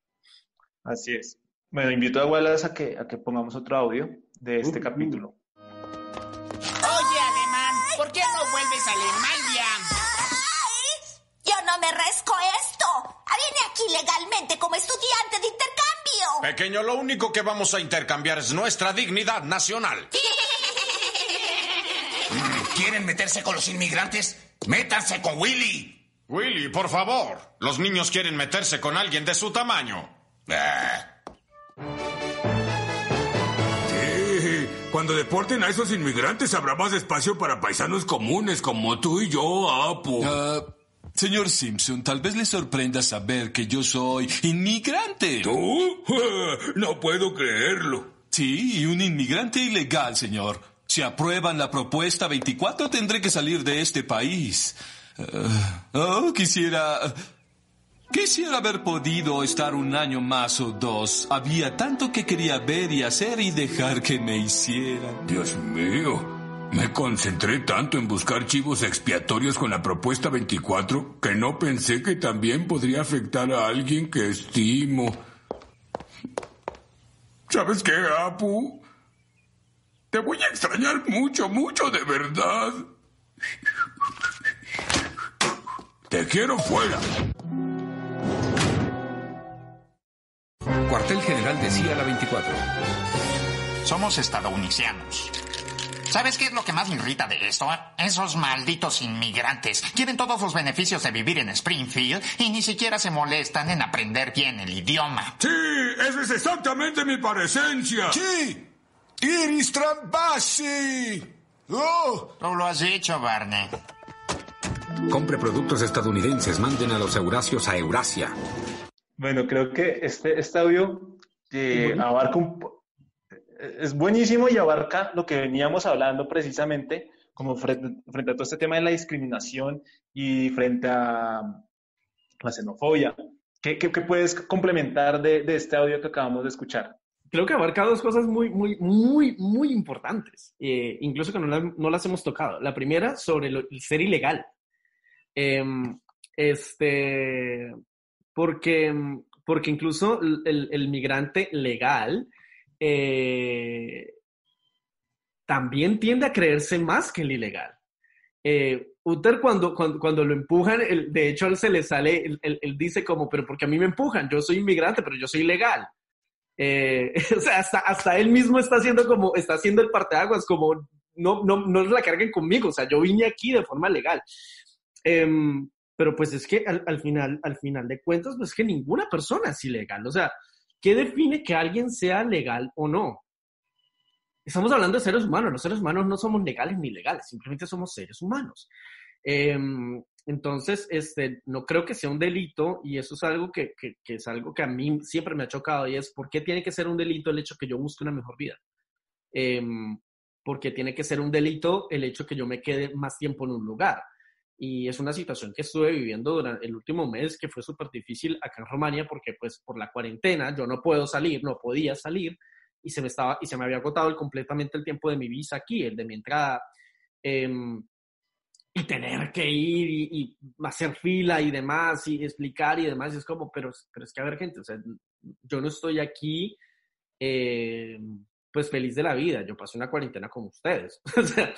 Así es. Bueno, invito a Wallace a que, a que pongamos otro audio de este capítulo. Oye, alemán, ¿por qué no vuelves a Alemania? yo no me resco esto. Vine aquí legalmente como estudiante de intercambio. Pequeño, lo único que vamos a intercambiar es nuestra dignidad nacional. ¿Quieren meterse con los inmigrantes? ¡Métanse con Willy! Willy, por favor. Los niños quieren meterse con alguien de su tamaño. Sí, cuando deporten a esos inmigrantes habrá más espacio para paisanos comunes como tú y yo, Apu. Ah, señor Simpson, tal vez le sorprenda saber que yo soy inmigrante. ¿Tú? No puedo creerlo. Sí, un inmigrante ilegal, señor. Si aprueban la propuesta 24, tendré que salir de este país. Ah, oh, quisiera Quisiera haber podido estar un año más o dos. Había tanto que quería ver y hacer y dejar que me hicieran. Dios mío, me concentré tanto en buscar chivos expiatorios con la propuesta 24 que no pensé que también podría afectar a alguien que estimo. ¿Sabes qué, Apu? Te voy a extrañar mucho, mucho de verdad. Te quiero fuera. Cuartel General decía la 24. Somos estadounidenses. ¿Sabes qué es lo que más me irrita de esto? Esos malditos inmigrantes quieren todos los beneficios de vivir en Springfield y ni siquiera se molestan en aprender bien el idioma. Sí, esa es exactamente mi parecencia. Sí, Iris Trambassi. Oh. Tú lo has dicho, Barney. Compre productos estadounidenses, manden a los Eurasios a Eurasia. Bueno, creo que este, este audio eh, abarca un, es buenísimo y abarca lo que veníamos hablando precisamente, como frente, a todo este tema de la discriminación y frente a la xenofobia. ¿Qué, qué, puedes complementar de, de, este audio que acabamos de escuchar? Creo que abarca dos cosas muy, muy, muy, muy importantes, eh, incluso que no, no, las hemos tocado. La primera, sobre el ser ilegal. Em, este, porque, porque incluso el, migrante legal eh, también tiende a creerse más que el ilegal. Eh, Uther cuando, cuando, lo empujan, de hecho él se le sale, él, dice como, pero porque a mí me empujan, yo soy inmigrante, pero yo soy ilegal. Eh, o sea, hasta, hasta, él mismo está haciendo como, está haciendo el parteaguas, como, no, no, no la carguen conmigo, o sea, yo vine aquí de forma legal. Em, pero pues es que al, final, al final de cuentas, pues es que ninguna persona es ilegal. O sea, ¿qué define que alguien sea legal o no? Estamos hablando de seres humanos. Los seres humanos no somos legales ni ilegales, simplemente somos seres humanos. Em, entonces, este, no creo que sea un delito y eso es algo que, que, es algo que a mí siempre me ha chocado y es por qué tiene que ser un delito el hecho que yo busque una mejor vida. Eh, porque tiene que ser un delito el hecho que yo me quede más tiempo en un lugar. Y es una situación que estuve viviendo durante el último mes que fue súper difícil acá en Rumania porque pues por la cuarentena yo no puedo salir, no podía salir y se me, estaba, y se me había agotado completamente el tiempo de mi visa aquí, el de mi entrada. Em, y tener que ir y, hacer fila y demás y explicar y demás, y es como, pero, pero es que a ver gente, o sea, yo no estoy aquí em, pues feliz de la vida, yo pasé una cuarentena con ustedes. o sea,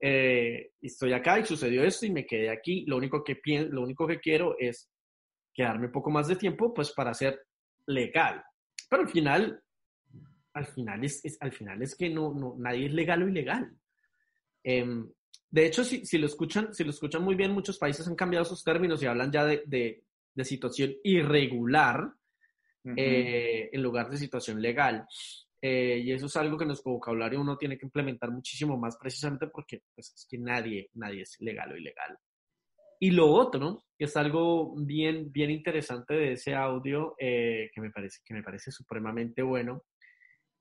eh, estoy acá y sucedió esto y me quedé aquí. Lo único que, lo único que quiero es quedarme un poco más de tiempo, pues para ser legal. Pero al final, al final es, al final es que no, no, nadie es legal o ilegal. Em, de hecho, si, si, lo escuchan, si lo escuchan muy bien, muchos países han cambiado sus términos y hablan ya de, de, de situación irregular eh, en lugar de situación legal. Eh, y eso es algo que en nuestro vocabulario uno tiene que implementar muchísimo más precisamente porque pues, es que nadie, nadie es legal o ilegal. Y lo otro, que es algo bien, bien interesante de ese audio, eh, que, me parece, que me parece supremamente bueno,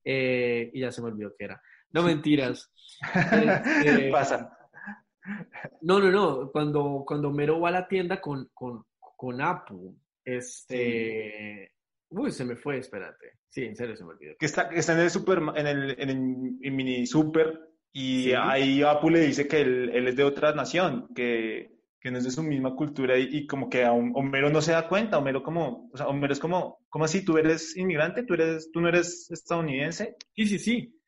y ya se me olvidó que era. No mentiras. Este, Pasa. No, no, no. Cuando, cuando Mero va a la tienda con, con, con Apu, este, Uy, se me fue, espérate. Sí, en serio se me olvidó. Que está, está en el super, en el, en el mini super y ahí Apu le dice que él, él, es de otra nación, que, que no es de su misma cultura y, como que a Homero no se da cuenta, Homero como, o sea, Homero es como, ¿cómo así? ¿Tú eres inmigrante? ¿Tú, eres, tú no eres estadounidense? Sí, sí, sí.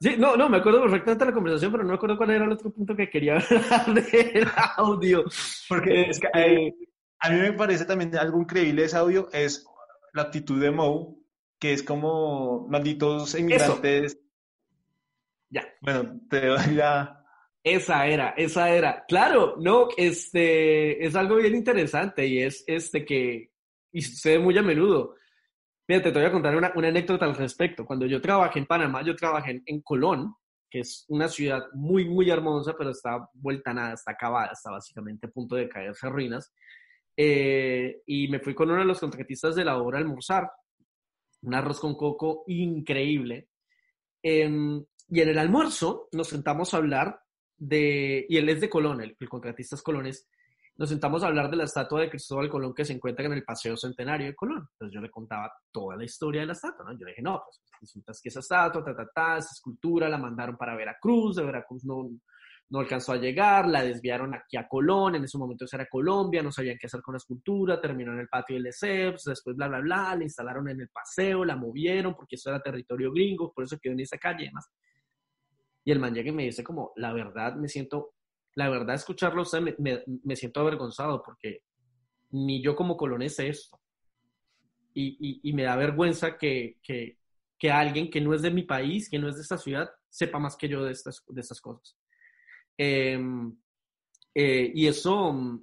Sí, no, no, me acuerdo perfectamente de la conversación, pero no me acuerdo cuál era el otro punto que quería hablar del audio. Porque es que eh, a mí me parece también algo increíble ese audio, es la actitud de Moe, que es como malditos inmigrantes. Ya. Bueno, te doy ya. Esa era, esa era. Claro, no, este es algo bien interesante y es este que y sucede muy a menudo. Fíjate, te voy a contar una, una, anécdota al respecto. Cuando yo trabajé en Panamá, yo trabajé en, Colón, que es una ciudad muy, muy hermosa, pero está vuelta nada, está acabada, está básicamente a punto de caerse a ruinas. Eh, y me fui con uno de los contratistas de la obra a almorzar, un arroz con coco increíble. Em, y en el almuerzo nos sentamos a hablar de, y él es de Colón, el, contratista es Colones, nos sentamos a hablar de la estatua de Cristóbal Colón que se encuentra en el Paseo Centenario de Colón. Entonces yo le contaba toda la historia de la estatua, ¿no? Yo le dije, no, pues resulta que esa estatua, ta, ta, ta, esa escultura la mandaron para Veracruz, de Veracruz no, no alcanzó a llegar, la desviaron aquí a Colón, en ese momento eso era Colombia, no sabían qué hacer con la escultura, terminó en el patio del ESEPS, después bla, bla, bla, la instalaron en el paseo, la movieron porque eso era territorio gringo, por eso quedó en esa calle y demás. Y el man llega y me dice como, la verdad me siento, la verdad escucharlo usted me, me, siento avergonzado porque ni yo como colonés sé esto. Y, y, y me da vergüenza que, que, que, alguien que no es de mi país, que no es de esta ciudad, sepa más que yo de estas, de estas cosas. Em, eh, y, eso,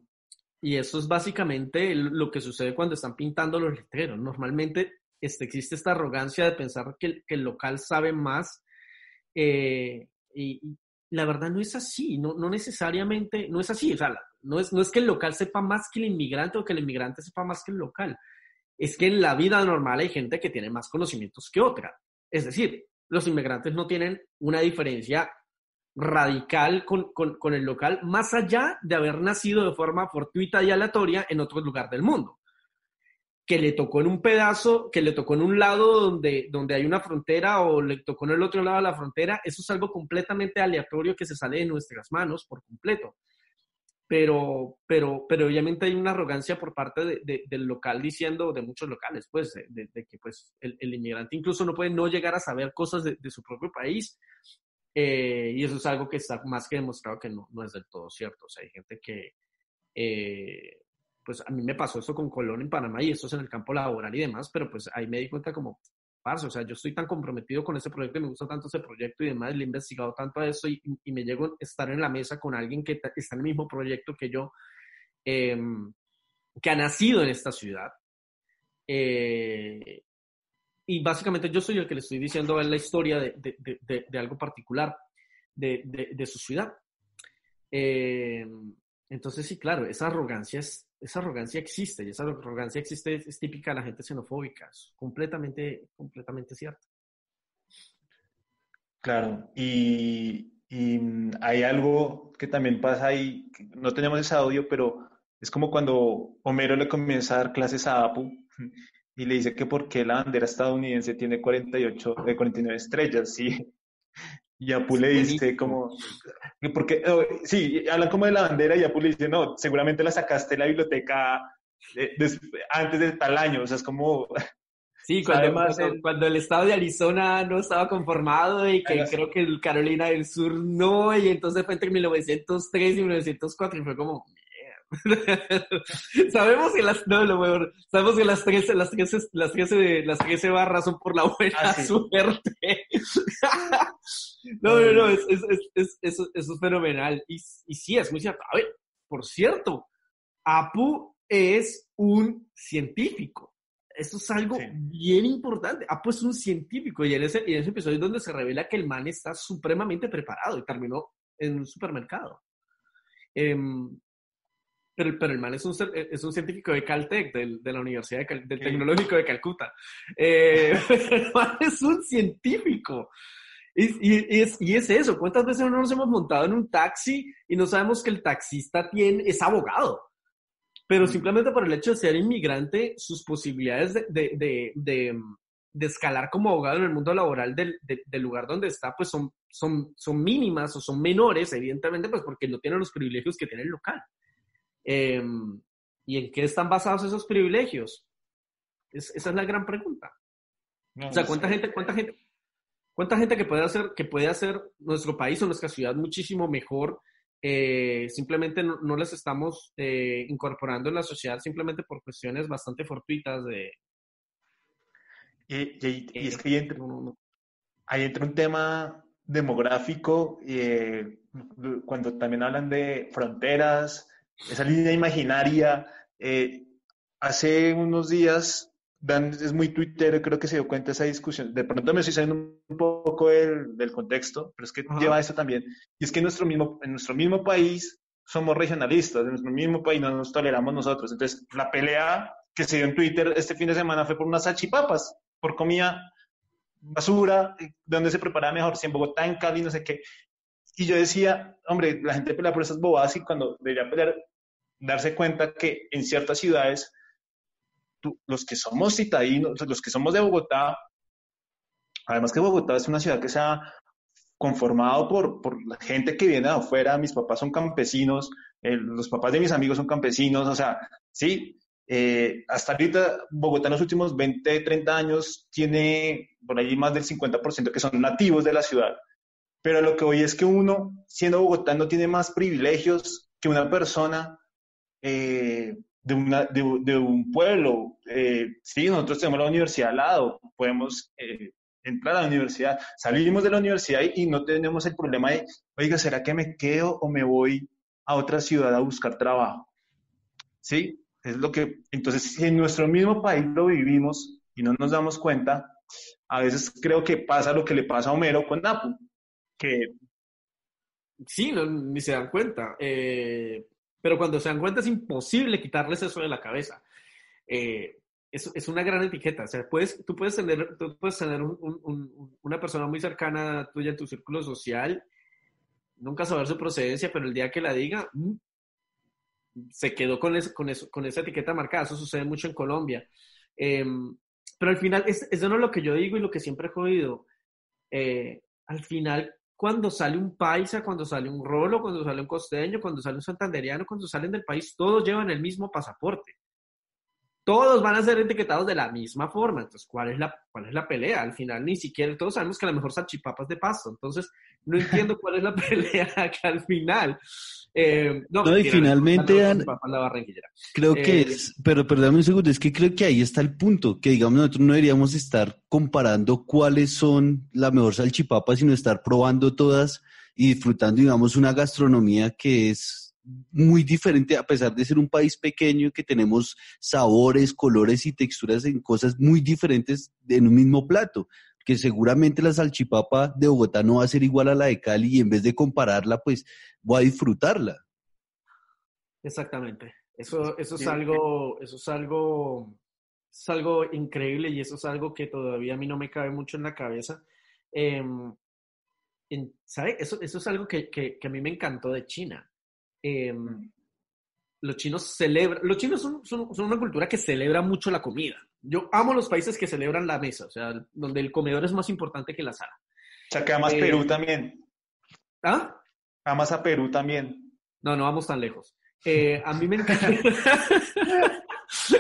y eso es básicamente lo que sucede cuando están pintando los letreros. Normalmente este, existe esta arrogancia de pensar que, el local sabe más. Eh, y, la verdad no es así, no, no necesariamente, no es así. O sea, no es, no es que el local sepa más que el inmigrante o que el inmigrante sepa más que el local. Es que en la vida normal hay gente que tiene más conocimientos que otra. Es decir, los inmigrantes no tienen una diferencia radical con, con, el local, más allá de haber nacido de forma fortuita y aleatoria en otro lugar del mundo. Que le tocó en un pedazo, que le tocó en un lado donde, donde hay una frontera o le tocó en el otro lado de la frontera, eso es algo completamente aleatorio que se sale de nuestras manos por completo. Pero, pero, pero obviamente hay una arrogancia por parte de, del local diciendo, de muchos locales, pues, de, que pues, el, el, inmigrante incluso no puede no llegar a saber cosas de, su propio país eh, y eso es algo que está más que demostrado que no, no es del todo cierto. O sea, hay gente que, eh, pues a mí me pasó esto con Colón en Panamá y esto es en el campo laboral y demás, pero pues ahí me di cuenta como, parce, o sea, yo estoy tan comprometido con ese proyecto y me gusta tanto ese proyecto y demás, le he investigado tanto a eso y, y me llego a estar en la mesa con alguien que está en el mismo proyecto que yo, em, que ha nacido en esta ciudad. Eh, y básicamente yo soy el que le estoy diciendo la historia de, de, de, algo particular de, su ciudad. Eh, entonces, sí, claro, esa arrogancia, es, esa arrogancia existe y esa arrogancia existe, es, típica de la gente xenofóbica, es completamente, completamente cierto. Claro, y, y hay algo que también pasa ahí, no tenemos ese audio, pero es como cuando Homero le comienza a dar clases a Apu y le dice que por qué la bandera estadounidense tiene 48, de 49 estrellas, ¿sí? Y Apu le dice como, porque, oh, sí, hablan como de la bandera y Apu le dice, no, seguramente la sacaste de la biblioteca eh, antes de tal año, o sea, es como... Sí, cuando, el, cuando el estado de Arizona no estaba conformado y que creo que el Carolina del Sur no, y entonces fue entre 1903 y 1904 y fue como, sabemos que las no lo mejor, sabemos que las 13 las 13 las 13 las 13 barras son por la buena ah, suerte. no, no, no, es, es, es, es, eso es fenomenal y, y sí es muy cierto. A ver, por cierto, Apu es un científico. Esto es algo bien importante. Ha puesto un científico y en, ese, y en ese episodio es donde se revela que el man está supremamente preparado y terminó en un supermercado. Em, pero, pero, el man es un, es un científico de Caltech, del, de la Universidad de del Tecnológico de Calcuta. Eh, el man es un científico. Y, y, es, y, es, eso. ¿Cuántas veces no nos hemos montado en un taxi y no sabemos que el taxista tiene, es abogado? Pero simplemente por el hecho de ser inmigrante, sus posibilidades de, de, de, de escalar como abogado en el mundo laboral del, del, lugar donde está, pues son, son, son mínimas o son menores, evidentemente, pues porque no tienen los privilegios que tiene el local. Em, ¿Y en qué están basados esos privilegios? esa es la gran pregunta. o sea, ¿cuánta gente, cuánta gente, cuánta gente que puede hacer, que puede hacer nuestro país o nuestra ciudad muchísimo mejor? Eh, simplemente no, les estamos eh, incorporando en la sociedad simplemente por cuestiones bastante fortuitas de... Y, es que ahí entra, ahí entra un tema demográfico, eh, cuando también hablan de fronteras, esa línea imaginaria. Hace unos días, Dan es muy Twitter, creo que se dio cuenta de esa discusión. De pronto me estoy saliendo un poco del, del contexto, pero es que lleva eso también. Y es que en nuestro, mismo, en nuestro mismo país somos regionalistas, en nuestro mismo país no nos toleramos nosotros. Entonces, la pelea que se dio en Twitter este fin de semana fue por unas salchipapas, por comida basura, donde se prepara mejor, si en Bogotá, en Cali, no sé qué. Y yo decía, hombre, la gente pelea por esas bobadas y cuando debería pelear, darse cuenta que en ciertas ciudades, los que somos citadinos, los que somos de Bogotá, además que Bogotá es una ciudad que se ha conformado por, por la gente que viene de afuera, mis papás son campesinos, eh, los papás de mis amigos son campesinos, o sea, sí, eh, hasta ahorita Bogotá en los últimos 20, 30 años tiene por ahí más del 50% que son nativos de la ciudad. Pero lo que hoy es que uno, siendo bogotano, tiene más privilegios que una persona eh, de, un pueblo. Eh, sí, nosotros tenemos la universidad al lado, podemos eh, entrar a la universidad, salimos de la universidad y, no tenemos el problema de, oiga, ¿será que me quedo o me voy a otra ciudad a buscar trabajo? Sí, es lo que, entonces, si en nuestro mismo país lo vivimos y no nos damos cuenta, a veces creo que pasa lo que le pasa a Homero con Napu que sí, no, ni se dan cuenta. Eh, pero cuando se dan cuenta es imposible quitarles eso de la cabeza. Eh, es, es, una gran etiqueta. O sea, puedes, tú puedes tener, tú puedes tener una persona muy cercana tuya en tu círculo social, nunca saber su procedencia, pero el día que la diga, mm, se quedó con, con, eso, con esa etiqueta marcada. Eso sucede mucho en Colombia. Em, pero al final, es, eso no es lo que yo digo y lo que siempre he jodido. Eh, al final, cuando sale un paisa, cuando sale un rolo, cuando sale un costeño, cuando sale un santanderiano, cuando salen del país, todos llevan el mismo pasaporte. Todos van a ser etiquetados de la misma forma. Entonces, ¿cuál es la, cuál es la pelea? Al final, ni siquiera todos sabemos que a lo mejor salchipapas de pasto. Entonces, no entiendo cuál es la pelea que al final eh, no, y finalmente, creo que eh, es, pero perdóname un segundo, es que creo que ahí está el punto, que digamos nosotros no deberíamos estar comparando cuáles son la mejor salchipapa, sino estar probando todas y disfrutando, digamos, una gastronomía que es muy diferente, a pesar de ser un país pequeño, que tenemos sabores, colores y texturas en cosas muy diferentes en un mismo plato que seguramente la salchipapa de Bogotá no va a ser igual a la de Cali y en vez de compararla, pues voy a disfrutarla. Exactamente. Eso, eso es algo, eso es algo, es algo increíble y eso es algo que todavía a mí no me cabe mucho en la cabeza. Em, ¿Sabe? Eso, eso es algo que, que, a mí me encantó de China. Em, los chinos celebran, los chinos son, son, son, una cultura que celebra mucho la comida. Yo amo los países que celebran la mesa, o sea, donde el comedor es más importante que la sala. O sea, que amas eh, Perú también. ¿Ah? Amas a Perú también. No, no vamos tan lejos. Eh, a mí me encanta.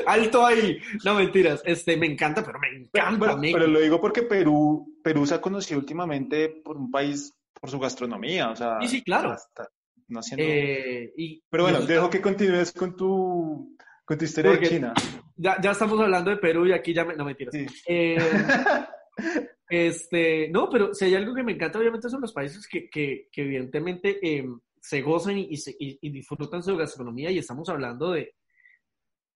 Alto ahí. No, mentiras. Este, me encanta, pero me encanta. Pero, lo digo porque Perú, Perú se ha conocido últimamente por un país, por su gastronomía. O sea, sí, sí, claro. No eh, pero bueno, dejo que continúes con tu con tu historia de China. Ya, ya, estamos hablando de Perú y aquí ya me... No, mentiras. Eh, este, no, pero si hay algo que me encanta, obviamente son los países que, que, que evidentemente em, se gozan y, y, y, disfrutan su gastronomía y estamos hablando de,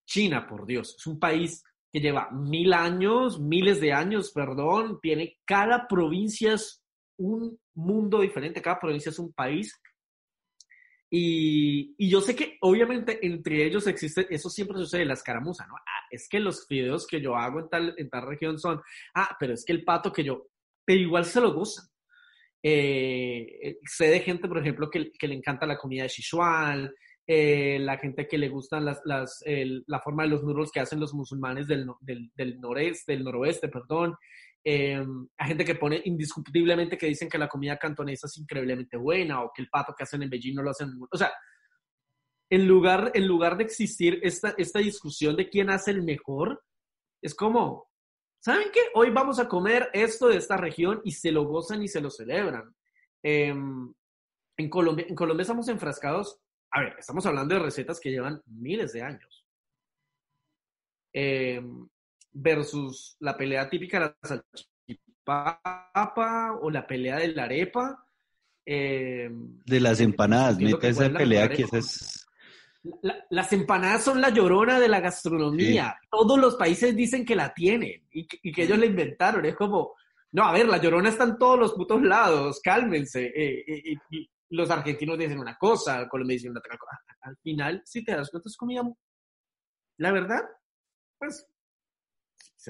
China, por Dios, es un país que lleva mil años, miles de años, perdón, tiene cada provincia es un mundo diferente, cada provincia es un país. Y, y, yo sé que obviamente entre ellos existe, eso siempre sucede, la escaramuza, ¿no? Ah, es que los videos que yo hago en tal, en tal región son, ah, pero es que el pato que yo, pero igual se lo gustan. Eh, sé de gente, por ejemplo, que, que, le encanta la comida de Sichuan, eh, la gente que le gustan las, las, la forma de los noodles que hacen los musulmanes del, del, del noreste, del noroeste, perdón. Eh, hay gente que pone indiscutiblemente que dicen que la comida cantonesa es increíblemente buena o que el pato que hacen en Beijing no lo hacen. O sea, en lugar, en lugar de existir esta, esta discusión de quién hace el mejor, es como, ¿saben qué? Hoy vamos a comer esto de esta región y se lo gozan y se lo celebran. Em, en, Colombia, en Colombia estamos enfrascados, a ver, estamos hablando de recetas que llevan miles de años. Em, versus la pelea típica de la salchipapa o la pelea de la arepa. Em, de las empanadas, meta esa pelea que es las empanadas son la llorona de la gastronomía. Todos los países dicen que la tienen y que, ellos la inventaron. Es como, no, a ver, la llorona está en todos los putos lados, cálmense. Eh, eh, y los argentinos dicen una cosa, el colombiano dicen otra cosa. Al final, si te das cuenta, es comida. La verdad, pues,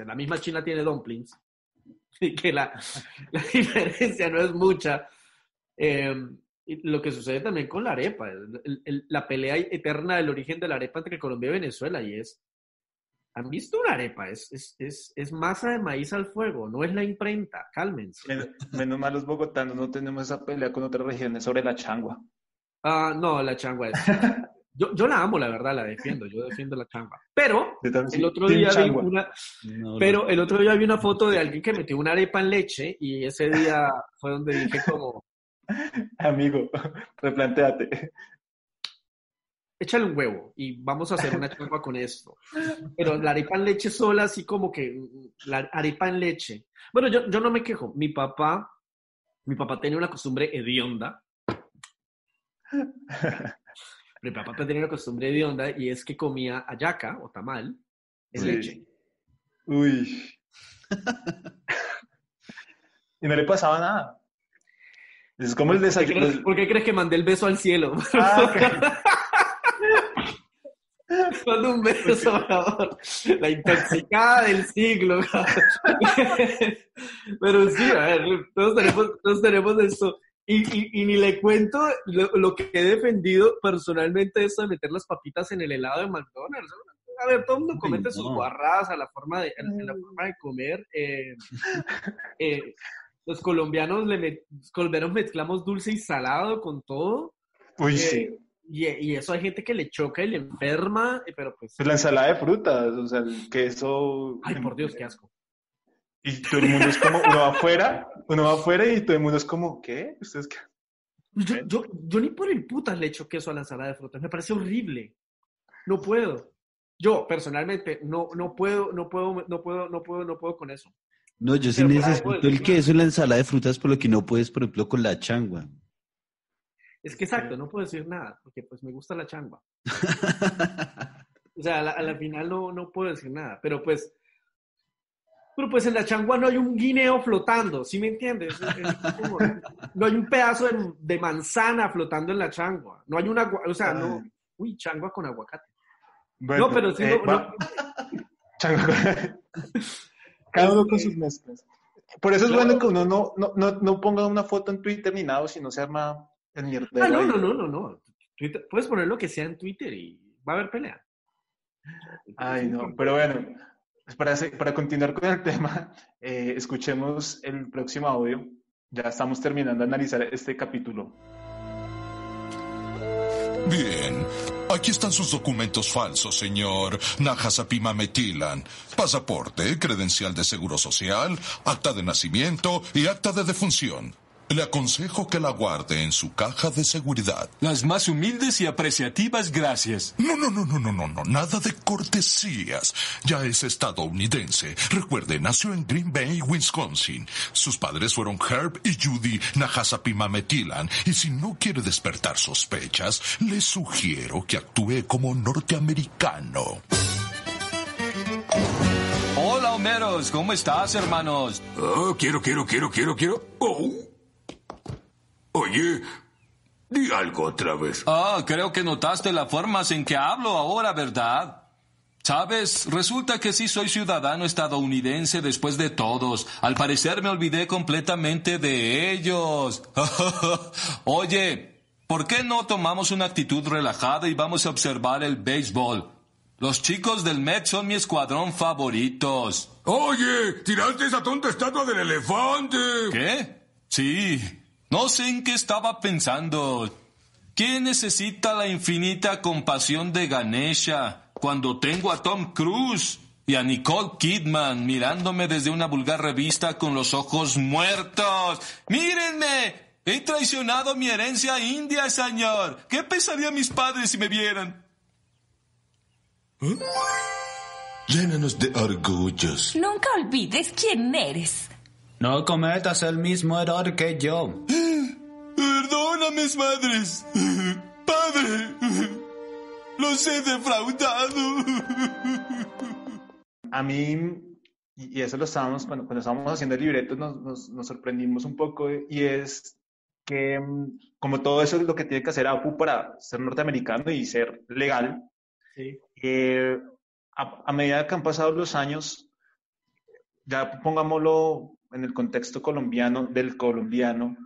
la misma China tiene dumplings y que la, la diferencia no es mucha. Eh, lo que sucede también con la arepa, la pelea eterna del origen de la arepa entre Colombia y Venezuela, y es, ¿han visto una arepa? Es, es, es, masa de maíz al fuego, no es la imprenta, cálmense. Menos, mal los bogotanos no tenemos esa pelea con otras regiones sobre la changua. Ah, no, la changua es... Yo, yo, la amo, la verdad, la defiendo, yo defiendo la changua. Pero el otro día vi una, pero el otro día vi una foto de alguien que metió una arepa en leche y ese día fue donde dije como, Amigo, replanteate. Échale un huevo y vamos a hacer una chamba con esto. Pero la arepa en leche sola, así como que la arepa en leche. Bueno, yo, yo no me quejo. Mi papá, mi papá tenía una costumbre hedionda. Mi papá tenía una costumbre hedionda y es que comía ayaca o tamal en leche. Uy. y no le pasaba nada. Es como el desayuno. ¿Por qué crees que mandé el beso al cielo? Ah, Mando un beso, favor. La intoxicada del siglo. Pero sí, a ver, todos tenemos, todos tenemos esto. Y, y, ni le cuento lo, que he defendido personalmente, eso de meter las papitas en el helado de McDonald's. A ver, todo el mundo comete sus guarradas a la forma de, la forma de comer. Eh, eh, los colombianos, le colombianos mezclamos dulce y salado con todo. Uy, eh, sí. Y, eso hay gente que le choca y le enferma, pero pues... pues... la ensalada de frutas, o sea, el queso... Ay, por Dios, qué asco. Y todo el mundo es como, uno va afuera, uno va afuera y todo el mundo es como, ¿qué? ¿Ustedes qué? Yo, yo, yo, ni por el putas le echo queso a la ensalada de frutas, me parece horrible. No puedo. Yo, personalmente, no, no puedo, no puedo, no puedo, no puedo, no puedo con eso. No, yo sí necesito el queso en la ensalada de frutas, por lo que no puedes, por ejemplo, con la changua. Es que exacto, no puedo decir nada, porque pues me gusta la changua. o sea, a la, final no, no puedo decir nada, pero pues, pero pues en la changua no hay un guineo flotando, ¿sí me entiendes? no hay un pedazo de, manzana flotando en la changua, no hay una, o sea, no, uy, changua con aguacate. no, pero sí, eh, no, Changua. Cada uno con sus mezclas. Por eso es bueno que uno no, no, no, no, ponga una foto en Twitter ni nada, si no se arma el mierda. Ah, no, no, no, no, no. puedes poner lo que sea en Twitter y va a haber pelea. Ay, no, pero bueno, para, para continuar con el tema, eh, escuchemos el próximo audio. Ya estamos terminando de analizar este capítulo. Bien, Aquí están sus documentos falsos, señor Najasapima Metilan. Pasaporte, credencial de seguro social, acta de nacimiento y acta de defunción. Le aconsejo que la guarde en su caja de seguridad. Las más humildes y apreciativas gracias. No, no, no, no, no, no, no, nada de cortesías. Ya es estadounidense. Recuerde, nació en Green Bay, Wisconsin. Sus padres fueron Herb y Judy Nahasapimametilan. Y si no quiere despertar sospechas, le sugiero que actúe como norteamericano. Hola, Homeros. ¿Cómo estás, hermanos? Oh, quiero, quiero, quiero, quiero, quiero. Oh. Oye, di algo otra vez. Ah, creo que notaste las formas en que hablo ahora, ¿verdad? Sabes, resulta que sí soy ciudadano estadounidense después de todos. Al parecer me olvidé completamente de ellos. Oye, ¿por qué no tomamos una actitud relajada y vamos a observar el béisbol? Los chicos del Met son mi escuadrón favoritos. Oye, tiraste esa tonta estatua del elefante. ¿Qué? Sí. No sé en qué estaba pensando. ¿Quién necesita la infinita compasión de Ganesha? cuando tengo a Tom Cruise y a Nicole Kidman mirándome desde una vulgar revista con los ojos muertos. ¡Mírenme! He traicionado mi herencia india, señor. ¿Qué pensarían mis padres si me vieran? ¿Eh? Llénanos de orgullos. Nunca olvides quién eres. No cometas el mismo error que yo. Perdona, mis madres. Padre. Los he defraudado. A mí, y eso lo estábamos, cuando, cuando estábamos haciendo el libreto, nos, nos, sorprendimos un poco, y es que mm, como todo eso es lo que tiene que hacer APU para ser norteamericano y ser legal, eh, a, a, medida que han pasado los años, ya pongámoslo en el contexto colombiano, del colombiano,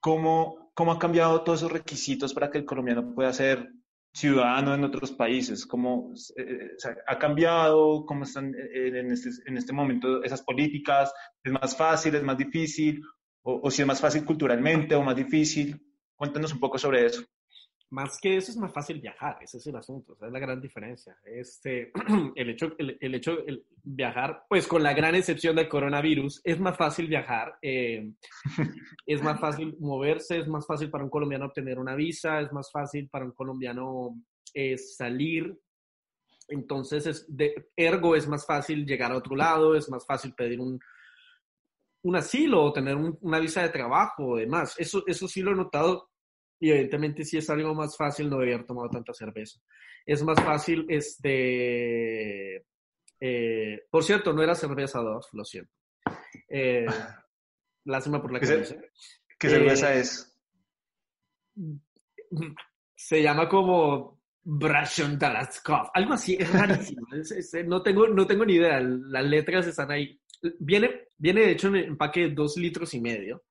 ¿cómo, cómo han cambiado todos esos requisitos para que el colombiano pueda ser ciudadano en otros países, cómo eh, ha cambiado, cómo están eh, en este, en este, momento esas políticas, es más fácil, es más difícil, o, o, si es más fácil culturalmente o más difícil. Cuéntanos un poco sobre eso. Más que eso es más fácil viajar, ese es el asunto, esa es la gran diferencia. Este, el hecho, el, el hecho el viajar, pues con la gran excepción del coronavirus, es más fácil viajar, eh, es más fácil moverse, es más fácil para un colombiano obtener una visa, es más fácil para un colombiano eh, salir. Entonces, es de, ergo es más fácil llegar a otro lado, es más fácil pedir un, un asilo o tener un, una visa de trabajo demás. Eso, eso sí lo he notado y evidentemente si es algo más fácil no debería haber tomado tanta cerveza. Es más fácil, este... Eh, por cierto, no era cerveza 2, lo siento. Eh, lástima por la que ¿Qué cerveza eh, es? Se llama como Brashon Talaskov, algo así, es rarísimo. no, tengo, no tengo ni idea, las letras están ahí. Viene, viene de hecho en un empaque de dos litros y medio.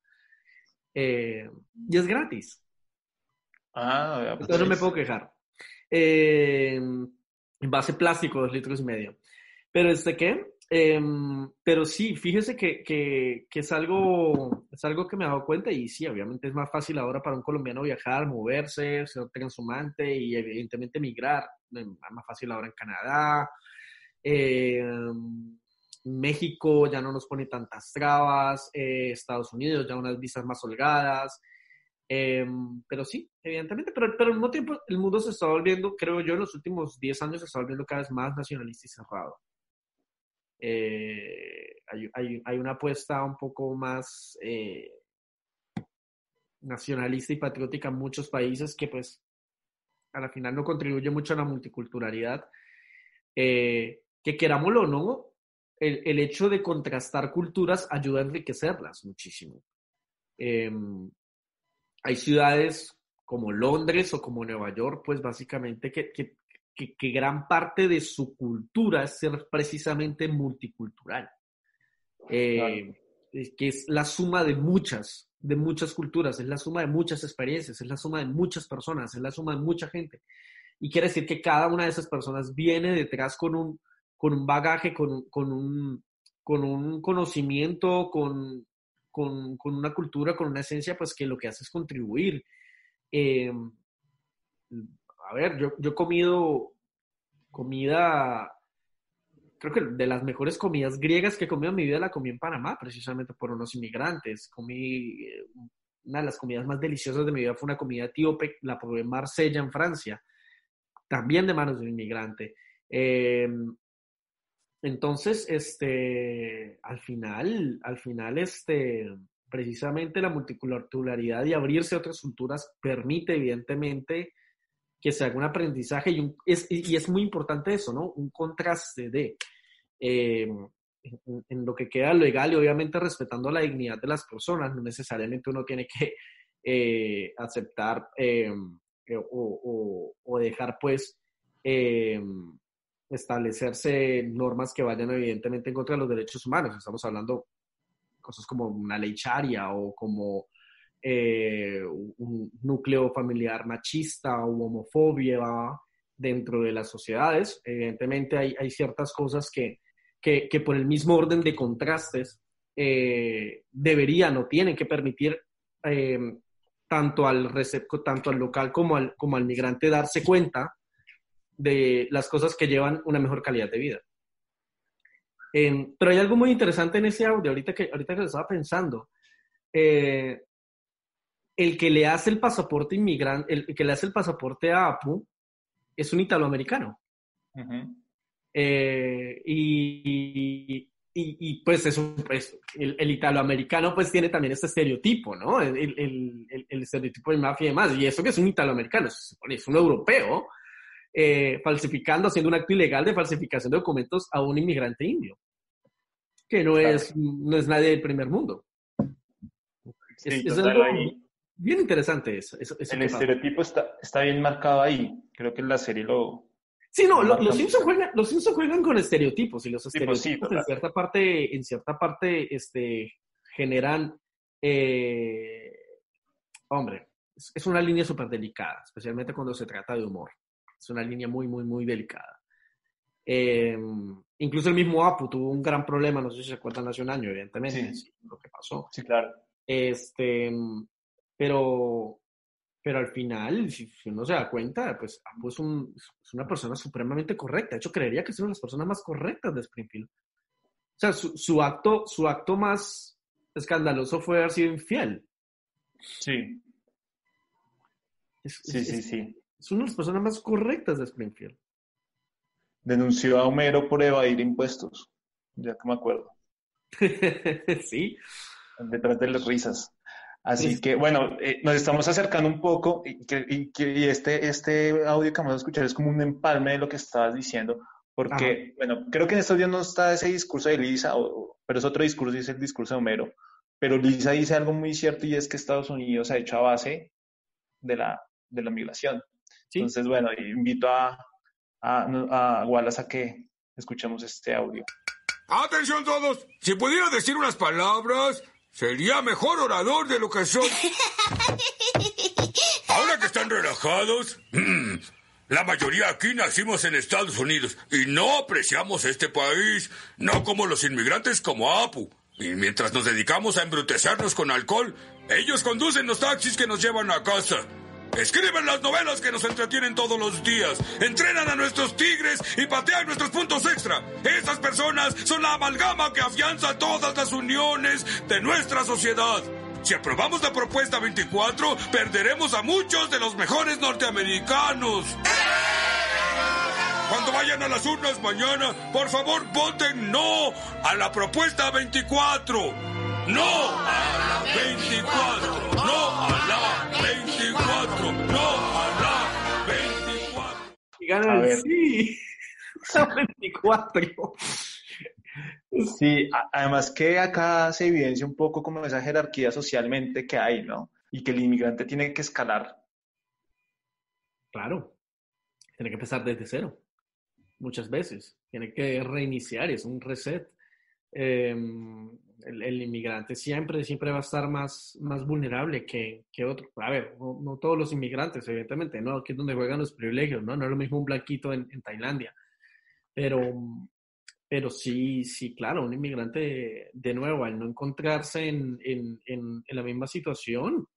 y es gratis. Ah, Entonces no me puedo quejar. Eh, base plástico, dos litros y medio. Pero este qué? Em, pero sí, fíjese que, que, que, es, algo, es algo que me he dado cuenta y sí, obviamente es más fácil ahora para un colombiano viajar, moverse, ser transhumante y evidentemente migrar. Es más fácil ahora en Canadá. Em, México ya no nos pone tantas trabas, eh, Estados Unidos ya unas visas más holgadas, Em, pero sí, evidentemente, pero, pero al mismo tiempo el mundo se está volviendo, creo yo, en los últimos 10 años se está volviendo cada vez más nacionalista y cerrado. Eh, hay, hay, hay, una apuesta un poco más eh, nacionalista y patriótica en muchos países que pues a la final no contribuye mucho a la multiculturalidad. Eh, que querámoslo o no, el, el, hecho de contrastar culturas ayuda a enriquecerlas muchísimo. Hay ciudades como Londres o como Nueva York, pues básicamente que, que, que, gran parte de su cultura es ser precisamente multicultural, eh, que es la suma de muchas, de muchas culturas, es la suma de muchas experiencias, es la suma de muchas personas, es la suma de mucha gente. Y quiere decir que cada una de esas personas viene detrás con un, con un bagaje, con, con, un, con un conocimiento, con, con, con, una cultura, con una esencia, pues que lo que hace es contribuir. Eh, a ver, yo, yo he comido comida, creo que de las mejores comidas griegas que he comido en mi vida la comí en Panamá, precisamente por unos inmigrantes. Comí eh, una de las comidas más deliciosas de mi vida fue una comida etíope, la probé en Marsella, en Francia, también de manos de un inmigrante. Eh, entonces, este, al final, al final, este, precisamente la multiculturalidad y abrirse a otras culturas permite, evidentemente, que se haga un aprendizaje y, es, y es muy importante eso, ¿no? Un contraste de. eh, en, lo que queda legal y obviamente respetando la dignidad de las personas, no necesariamente uno tiene que eh, aceptar eh, o, o, dejar pues establecerse normas que vayan evidentemente en contra de los derechos humanos. Estamos hablando cosas como una ley charia o como un núcleo familiar machista o homofobia dentro de las sociedades. Evidentemente hay, hay ciertas cosas que, que, que, por el mismo orden de contrastes eh, deberían o tienen que permitir eh, tanto, al tanto al local como al, como al migrante darse cuenta de las cosas que llevan una mejor calidad de vida. Em, pero hay algo muy interesante en ese audio, ahorita que, ahorita que lo estaba pensando. Eh, el que le hace el pasaporte inmigrante, el que le hace el pasaporte a APU, es un italoamericano. Eh, y, y, pues eso, pues, el, italoamericano pues tiene también este estereotipo, ¿no? El, el, el, estereotipo de mafia y demás. Y eso que es un italoamericano, es un europeo, eh, falsificando, haciendo un acto ilegal de falsificación de documentos a un inmigrante indio, que no, es, no es nadie del primer mundo. es, bien interesante eso. el estereotipo está, está bien marcado ahí. Creo que en la serie lo... Sí, no, los, Simpsons juegan, los Simpsons juegan con estereotipos y los pues estereotipos en cierta parte, en cierta parte, este, generan, eh, hombre, es, una línea súper delicada, especialmente cuando se trata de humor. Es una línea muy, muy, muy delicada. Em, incluso el mismo Apu tuvo un gran problema, no sé si se acuerdan hace un año, evidentemente, lo que pasó. Sí, claro. Este, pero, pero al final, si, uno se da cuenta, pues Apu es, una persona supremamente correcta. De hecho, creería que es una de las personas más correctas de Springfield. O sea, su, acto, su acto más escandaloso fue haber sido infiel. Sí. sí, sí, sí. Es una de las personas más correctas de Springfield. Denunció a Homero por evadir impuestos, ya que me acuerdo. sí. Detrás de las risas. Así que, bueno, eh, nos estamos acercando un poco y, que, y, este, este audio que vamos a escuchar es como un empalme de lo que estabas diciendo, porque, bueno, creo que en estos días no está ese discurso de Lisa, pero es otro discurso, es el discurso de Homero, pero Lisa dice algo muy cierto y es que Estados Unidos ha hecho a base de la, de la migración. Entonces, bueno, invito a, a, a Wallace a que escuchemos este audio. Atención todos, si pudiera decir unas palabras, Sería mejor orador de lo que soy. Ahora que están relajados, la mayoría aquí nacimos en Estados Unidos y no apreciamos este país, no como los inmigrantes como Apu. Y mientras nos dedicamos a embrutecernos con alcohol, ellos conducen los taxis que nos llevan a casa. Escriben las novelas que nos entretienen todos los días. Entrenan a nuestros tigres y patean nuestros puntos extra. Esas personas son la amalgama que afianza todas las uniones de nuestra sociedad. Si aprobamos la propuesta 24, perderemos a muchos de los mejores norteamericanos. Cuando vayan a las urnas mañana, por favor voten no a la propuesta 24. No a la 24, no a la 24, no a la 24. Y gana el sí. La 24. Sí, además que acá se evidencia un poco como esa jerarquía socialmente que hay, ¿no? Y que el inmigrante tiene que escalar. Claro, tiene que empezar desde cero, muchas veces. Tiene que reiniciar, es un reset. Eh, el, inmigrante siempre, siempre va a estar más, más vulnerable que, que otro. A ver, no, todos los inmigrantes, evidentemente, ¿no? Aquí es donde juegan los privilegios, ¿no? No es lo mismo un blanquito en, Tailandia. Pero, pero sí, sí, claro, un inmigrante, de nuevo, al no encontrarse en, en, en, la misma situación,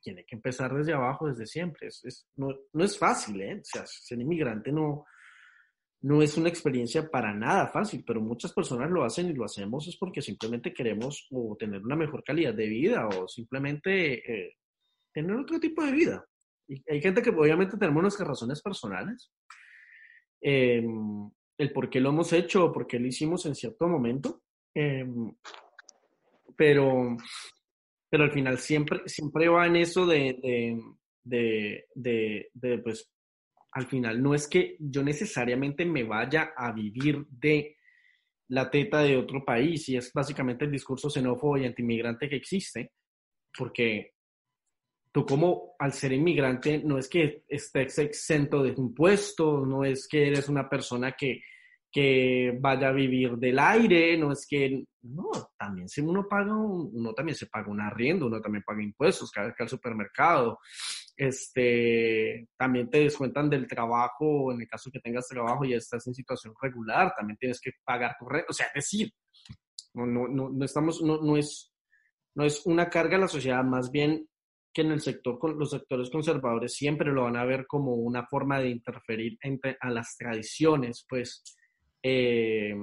tiene que empezar desde abajo, desde siempre. Es, no, no, es fácil, ¿eh? O sea, ser inmigrante no, no es una experiencia para nada fácil, pero muchas personas lo hacen y lo hacemos es porque simplemente queremos o tener una mejor calidad de vida o simplemente eh, tener otro tipo de vida. Y hay gente que obviamente tenemos nuestras razones personales, em, el por qué lo hemos hecho o por qué lo hicimos en cierto momento, em, pero, pero al final siempre, siempre va en eso de, de, de, de pues, al final no es que yo necesariamente me vaya a vivir de la teta de otro país y es básicamente el discurso xenófobo y antimigrante que existe, porque tú como al ser inmigrante no es que estés exento de impuestos, no es que eres una persona que, que vaya a vivir del aire, no es que, no, también si uno paga, uno también se paga un arriendo, uno también paga impuestos cada vez que al supermercado, este, también te descuentan del trabajo, en el caso que tengas trabajo y estás en situación regular, también tienes que pagar tu renta, o sea, es decir, no, no, no, estamos, no, no, es, no es una carga a la sociedad, más bien que en el sector, los sectores conservadores siempre lo van a ver como una forma de interferir entre, a las tradiciones, pues, eh,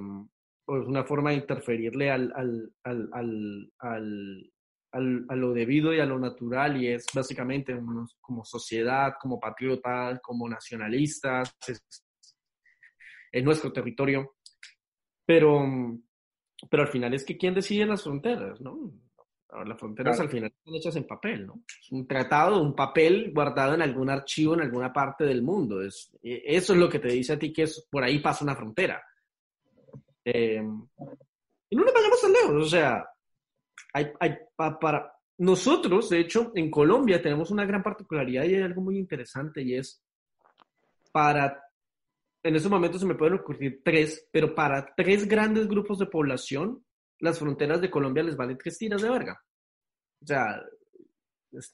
una forma de interferirle al, al, al, al, a lo debido y a lo natural y es básicamente como sociedad, como patriotas, como nacionalistas, es, nuestro territorio, pero, pero al final es que quién decide las fronteras, ¿no? Las fronteras al final están hechas en papel, ¿no? Es un tratado, un papel guardado en algún archivo en alguna parte del mundo. Es, e, eso es lo que te dice a ti que es, por ahí pasa una frontera. Eh, y no nos vayamos tan lejos, o sea, hay, hay para nosotros, de hecho, en Colombia tenemos una gran particularidad y hay algo muy interesante y es para, en estos momentos se me pueden ocurrir tres, pero para tres grandes grupos de población, las fronteras de Colombia les valen tres tiras de verga. O sea,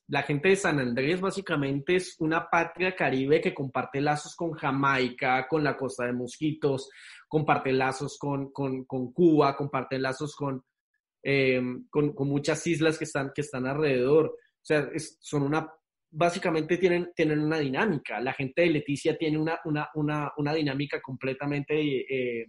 la gente de San Andrés básicamente es una patria caribe que comparte lazos con Jamaica, con la costa de Mosquitos, comparte lazos con, con, con Cuba, comparte lazos con, eh, con, muchas islas que están, que están alrededor. O sea, son una, básicamente tienen, tienen una dinámica. La gente de Leticia tiene una, una, una, una dinámica completamente eh,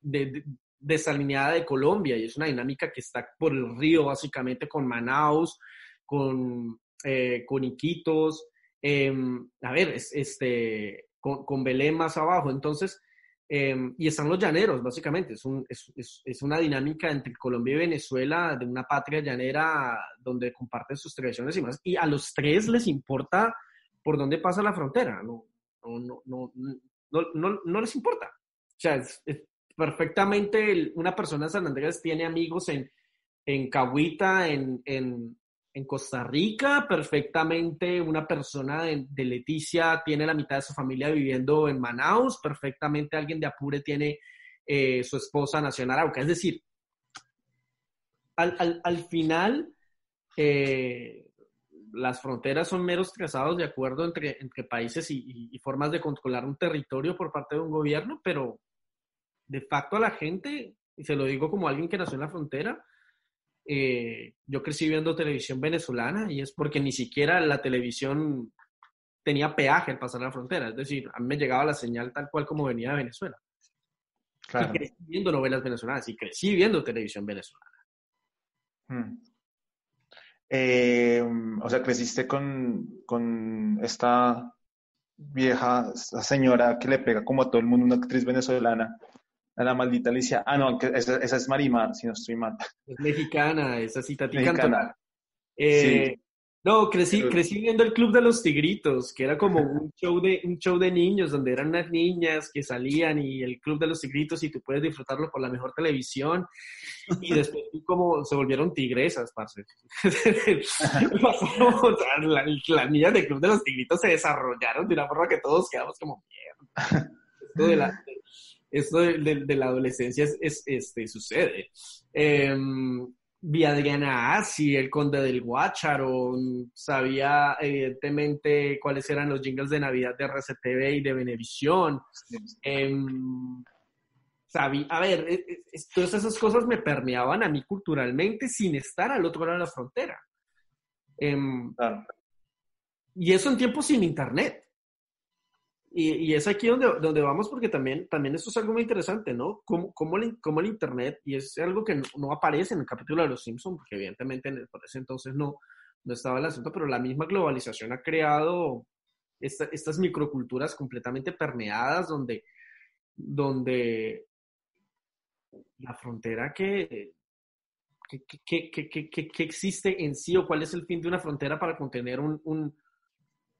de, desalineada de Colombia y es una dinámica que está por el río, básicamente con Manaus, con, eh, con Iquitos, em, a ver, este, con, con Belén más abajo. Entonces, Em, y están los llaneros, básicamente. Es, un, es, es, una dinámica entre Colombia y Venezuela de una patria llanera donde comparten sus tradiciones y más. Y a los tres les importa por dónde pasa la frontera. No, no, no, no, no les importa. O sea, es, perfectamente una persona de San Andrés tiene amigos en, en Cahuita, en, en, en Costa Rica, perfectamente una persona de, Leticia tiene la mitad de su familia viviendo en Manaus, perfectamente alguien de Apure tiene eh, su esposa nacional Arauca. Es decir, al, final, eh, las fronteras son meros trazados de acuerdo entre, entre países y, y, formas de controlar un territorio por parte de un gobierno, pero de facto a la gente, y se lo digo como alguien que nació en la frontera, eh, yo crecí viendo televisión venezolana y es porque ni siquiera la televisión tenía peaje al pasar la frontera. Es decir, a mí me llegaba la señal tal cual como venía de Venezuela. Claro. Y crecí viendo novelas venezolanas y crecí viendo televisión venezolana. Hmm. Eh, o sea, creciste con, con esta vieja, esta señora que le pega como a todo el mundo, una actriz venezolana, a la maldita Alicia. Ah, no, esa, esa, es Marimar, si no estoy mal. Es mexicana, esa cita Cantona. Eh, no, crecí, crecí viendo el Club de los Tigritos, que era como un show, de, un show de niños, donde eran unas niñas que salían y el Club de los Tigritos y tú puedes disfrutarlo por la mejor televisión. Y después como se volvieron tigresas, parce. Las niñas del Club de los Tigritos se desarrollaron de una forma que todos quedamos como mierda. Esto de la, esto de, la adolescencia es, este, sucede. Eh, vi a Adriana Asi, el conde del Guácharo, sabía evidentemente cuáles eran los jingles de Navidad de RCTV y de Venevisión. Em, sabía, a ver, e, e, todas esas cosas me permeaban a mí culturalmente sin estar al otro lado de la frontera. Em, y eso en tiempos sin internet. Y, es aquí donde, donde vamos porque también, también esto es algo muy interesante, ¿no? Cómo, cómo, el, cómo el Internet, y es algo que no, aparece en el capítulo de Los Simpsons, porque evidentemente por ese entonces no, no estaba el asunto, pero la misma globalización ha creado estas microculturas completamente permeadas donde, donde la frontera que, que, que, que, existe en sí o cuál es el fin de una frontera para contener un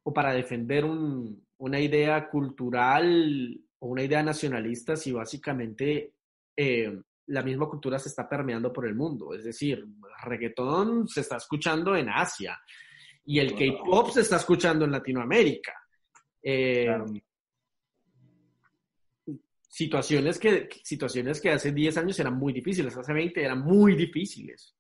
o para defender un, una idea cultural o una idea nacionalista si básicamente eh, la misma cultura se está permeando por el mundo. Es decir, reggaetón se está escuchando en Asia y el K-pop se está escuchando en Latinoamérica. Eh, situaciones, que, situaciones que hace 10 años eran muy difíciles, hace 20 eran muy difíciles.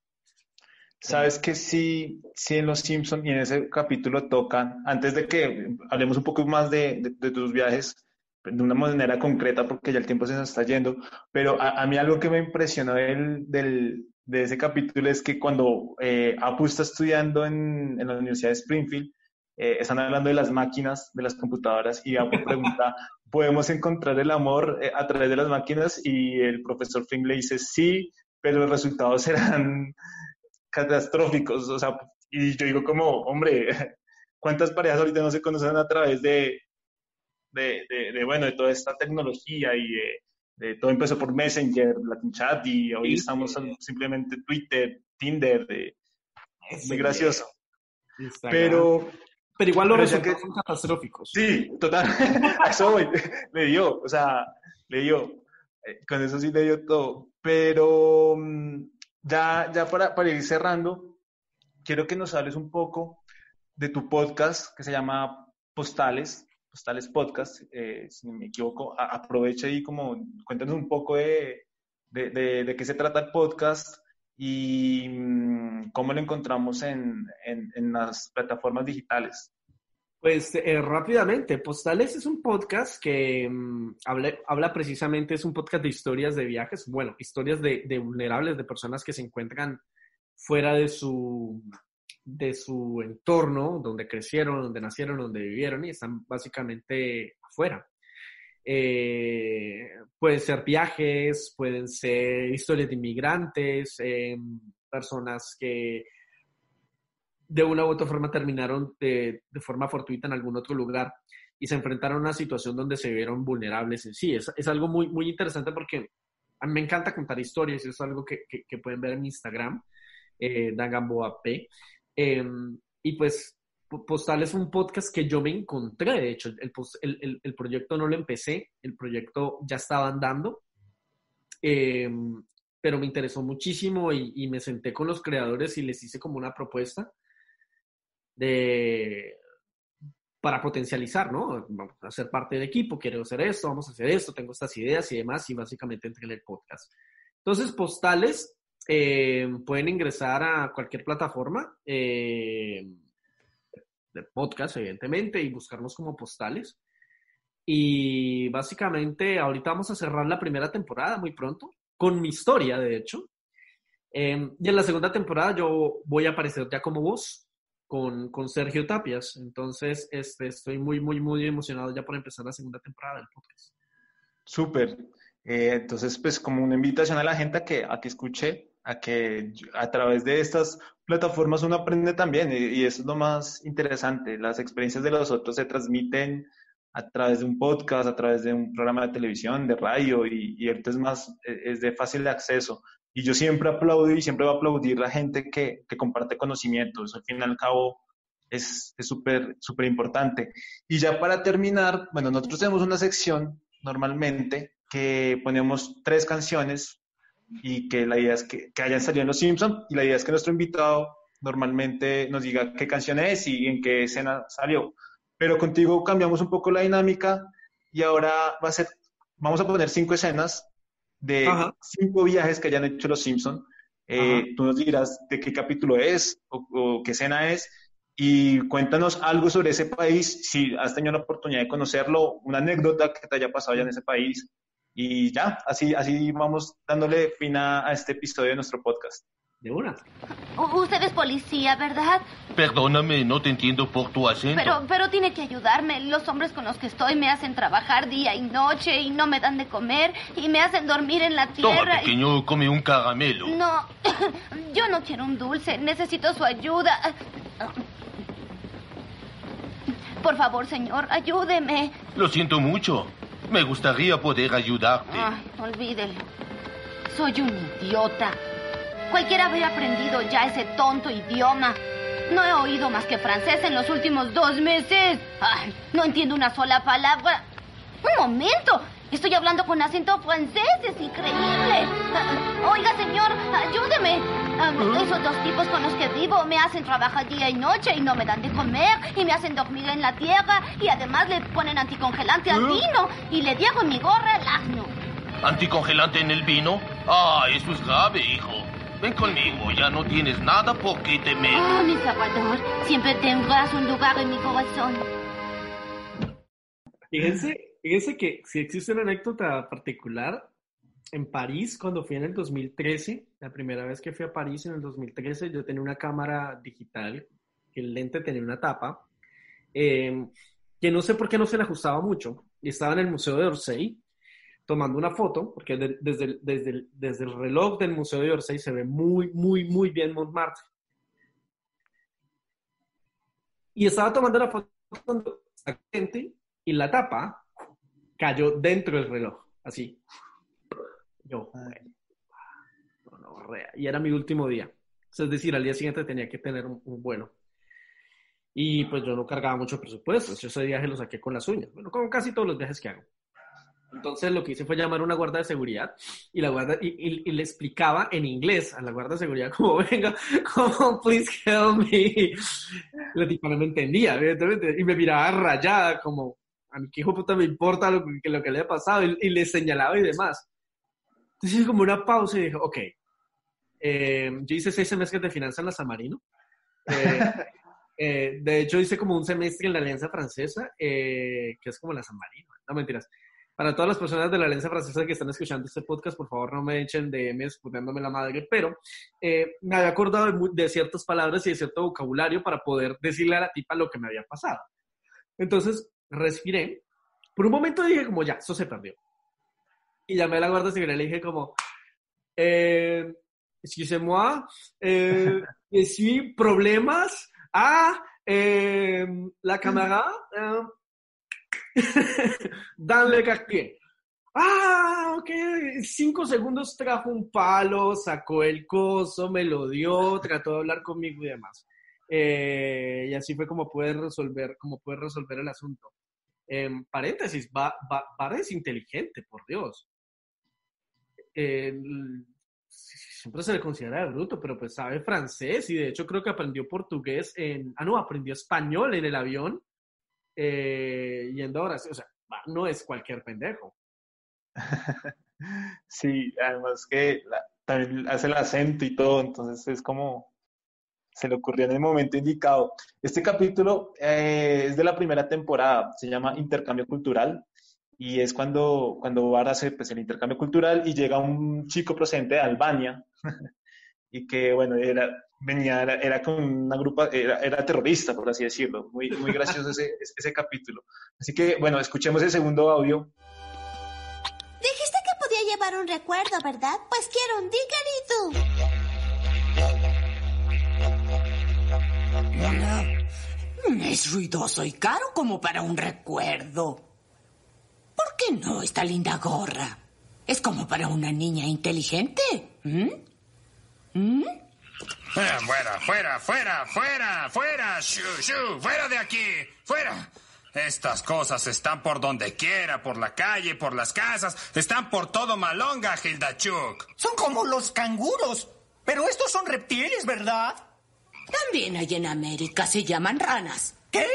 Sabes que sí, sí en Los Simpsons y en ese capítulo tocan, antes de que hablemos un poco más de, de tus viajes, de una manera concreta porque ya el tiempo se nos está yendo, pero a, mí algo que me impresionó del, del, de ese capítulo es que cuando eh, Apu está estudiando en, en, la Universidad de Springfield, eh, están hablando de las máquinas, de las computadoras, y Apu pregunta, ¿podemos encontrar el amor eh, a través de las máquinas? Y el profesor Fink le dice, sí, pero los resultados serán catastróficos, o sea, y yo digo como, hombre, ¿cuántas parejas ahorita no se conocen a través de, de, de, bueno, de toda esta tecnología y de, todo empezó por Messenger, Latin Chat y hoy estamos simplemente Twitter, Tinder, es muy gracioso. Pero, pero igual los resultados son catastróficos. Sí, total. eso voy. le dio, o sea, le dio. Eh, con eso sí le dio todo. Pero mm, ya, ya para, ir cerrando, quiero que nos hables un poco de tu podcast que se llama Postales. Postales Podcast, eh, si me equivoco, aprovecha y como cuéntanos un poco de, de, qué se trata el podcast y mm, cómo lo encontramos en, en, en las plataformas digitales. Pues eh, rápidamente, Postales es un podcast que um, habla, habla, precisamente, es un podcast de historias de viajes, bueno, historias de, vulnerables, de personas que se encuentran fuera de su, de su entorno, donde crecieron, donde nacieron, donde vivieron y están básicamente afuera. Eh, pueden ser viajes, pueden ser historias de inmigrantes, em, personas que de una u otra forma terminaron de, de, forma fortuita en algún otro lugar y se enfrentaron a una situación donde se vieron vulnerables sí. Es, es algo muy, muy interesante porque me encanta contar historias y es algo que, que, pueden ver en Instagram, eh, Dagamboa P. Em, y pues Postal es un podcast que yo me encontré, de hecho, el, el, el, proyecto no lo empecé, el proyecto ya estaba andando, em, pero me interesó muchísimo y, y, me senté con los creadores y les hice como una propuesta de para potencializar, ¿no? Vamos a ser parte del equipo, quiero hacer esto, vamos a hacer esto, tengo estas ideas y demás, y básicamente entré en el podcast. Entonces, Postales eh, pueden ingresar a cualquier plataforma eh, de podcast, evidentemente, y buscarnos como postales. Y básicamente, ahorita vamos a cerrar la primera temporada muy pronto, con mi historia, de hecho. Eh, y en la segunda temporada yo voy a aparecer ya como voz con, Sergio Tapias. Entonces, este, estoy muy, muy, muy emocionado ya por empezar la segunda temporada del podcast. Súper. entonces, pues como una invitación a la gente a que, a que escuche a que a través de estas plataformas uno aprende también y, eso es lo más interesante. Las experiencias de los otros se transmiten a través de un podcast, a través de un programa de televisión, de radio y, y es más, e, es de fácil acceso. Y yo siempre aplaudo y siempre voy a aplaudir la gente que, que comparte conocimientos. Al fin y al cabo es súper, súper importante. Y ya para terminar, bueno, nosotros tenemos una sección normalmente que ponemos tres canciones y que la idea es que, que hayan salido en Los Simpsons y la idea es que nuestro invitado normalmente nos diga qué canción es y en qué escena salió. Pero contigo cambiamos un poco la dinámica y ahora va a ser, vamos a poner cinco escenas de cinco viajes que hayan hecho Los Simpsons. Eh, tú nos dirás de qué capítulo es o, o, qué escena es y cuéntanos algo sobre ese país, si has tenido la oportunidad de conocerlo, una anécdota que te haya pasado ya en ese país y ya, así, así vamos dándole fin a, este episodio de nuestro podcast. De una. Usted es policía, ¿verdad? Perdóname, no te entiendo por tu acento. Pero, pero tiene que ayudarme. Los hombres con los que estoy me hacen trabajar día y noche y no me dan de comer y me hacen dormir en la tierra. Toma, pequeño, come un caramelo. No, yo no quiero un dulce. Necesito su ayuda. Por favor, señor, ayúdeme. Lo siento mucho. Me gustaría poder ayudarte. Ay, olvídelo. Soy un idiota. Cualquiera habría aprendido ya ese tonto idioma. No he oído más que francés en los últimos dos meses. Ay, no entiendo una sola palabra. Un momento. Estoy hablando con acento francés, es increíble. Oiga, señor, ayúdeme. Ah, esos dos tipos con los que vivo me hacen trabajar día y noche y no me dan de comer y me hacen dormir en la tierra y además le ponen anticongelante al vino y le dieron en mi gorra el asno. ¿Anticongelante en el vino? Ah, eso es grave, hijo. Ven conmigo, ya no tienes nada por qué temer. Oh, mi Salvador, siempre tendrás un lugar en mi corazón. Fíjense, fíjense que si existe una anécdota particular, en París, cuando fui en el 2013, la primera vez que fui a París en el 2013, yo tenía una cámara digital, que el lente tenía una tapa, eh, que no sé por qué no se le ajustaba mucho, y estaba en el Museo de Orsay, tomando una foto, porque desde, el, desde, desde, el, reloj del Museo de Orsay se ve muy, muy, muy bien Montmartre. Y estaba tomando la foto cuando y la tapa cayó dentro del reloj, así. Yo, no, no, y era mi último día. Es decir, al día siguiente tenía que tener un, un vuelo. Y pues yo no cargaba mucho presupuesto. Ese viaje lo saqué con las uñas. Bueno, como casi todos los viajes que hago. Entonces lo que hice fue llamar a una guarda de seguridad y, la guarda, y, le explicaba en inglés a la guarda de seguridad como, venga, como, please help me. La tipa no me entendía, evidentemente, y me miraba rayada como, a mi hijo puta me importa lo que, lo que le ha pasado y, le señalaba y demás. Entonces hice como una pausa y dije, ok, eh, yo hice seis semestres de finanzas en la San Marino. Eh, eh, de hecho, hice como un semestre en la Alianza Francesa, que es como la San Marino. No mentiras. Para todas las personas de la Alianza Francesa que están escuchando este podcast, por favor no me echen DMs poniéndome la madre, pero eh, me había acordado de, ciertas palabras y de cierto vocabulario para poder decirle a la tipa lo que me había pasado. Entonces, respiré. Por un momento dije como, ya, eso se perdió. Y llamé a la guardia civil y le dije como, eh, excusez-moi, eh, problemas a eh, la cámara. Eh, Danle Cartier. Ah, ok. Cinco segundos trajo un palo, sacó el coso, me lo dio, trató de hablar conmigo y demás. Eh, y así fue como pude resolver, puede resolver el asunto. En paréntesis, va, va, es inteligente, por Dios. siempre se le considera bruto, pero pues sabe francés y de hecho creo que aprendió portugués en... Ah, no, aprendió español en el avión eh, yendo ahora, o sea, no es cualquier pendejo. sí, además que también hace el acento y todo, entonces es como se le ocurrió en el momento indicado. Este capítulo eh, es de la primera temporada, se llama Intercambio Cultural y es cuando, cuando Bar hace pues, el intercambio cultural y llega un chico procedente de Albania y que, bueno, era, venía, era, con una grupa, era, era, terrorista, por así decirlo. Muy, muy gracioso ese, ese capítulo. Así que, bueno, escuchemos el segundo audio. Dijiste que podía llevar un recuerdo, ¿verdad? Pues quiero un No, es ruidoso y caro como para un recuerdo. ¿Por qué no esta linda gorra? Es como para una niña inteligente. ¿Mm? ¿Mm? Eh, fuera, fuera, fuera, fuera, fuera, shu, shu, fuera de aquí, fuera. Estas cosas están por donde quiera, por la calle, por las casas, están por todo Malonga, Hildachuk. Son como los canguros, pero estos son reptiles, ¿verdad? También hay en América, se llaman ranas. ¿Qué?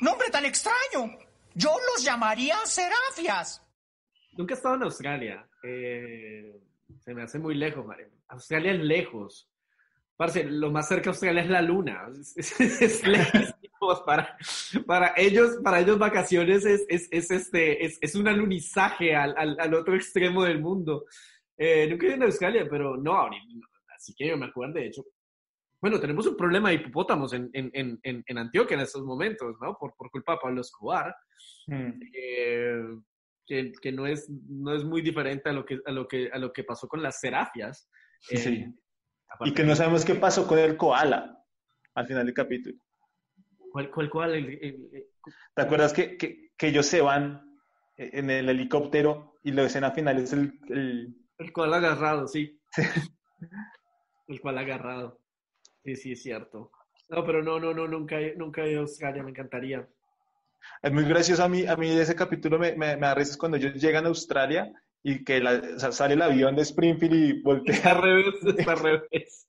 Nombre tan extraño. Yo los llamaría serafias. Nunca he estado en Australia. Eh, se me hace muy lejos, Mario. Australia es lejos. Parce, lo más cerca de Australia es la luna. Es, lejísimos para, para ellos, para ellos vacaciones es, es, es este, es, es, un alunizaje al, al, al, otro extremo del mundo. Eh, nunca he ido a Australia, pero no, así que yo me acuerdo, de hecho. Bueno, tenemos un problema de hipopótamos en, en, en, en Antioquia en estos momentos, ¿no? Por, por culpa de Pablo Escobar. Mm. Eh, que, que, no, es, no es muy diferente a lo que, a lo que, a lo que pasó con las serafias. Sí. Eh, y que no sabemos qué pasó con el koala al final del capítulo. ¿Cuál, cuál koala? ¿Te acuerdas que, que, que, ellos se van en el helicóptero y la escena final es el... El, el koala agarrado, sí. el koala agarrado. Sí, sí, es cierto. No, pero no, no, no, nunca, nunca he ido a Australia, me encantaría. Es muy gracioso a mí, a mí ese capítulo me, me, me da risas cuando ellos llegan a Australia y que la, o sea, sale el avión de Springfield y voltea. Al revés, al revés.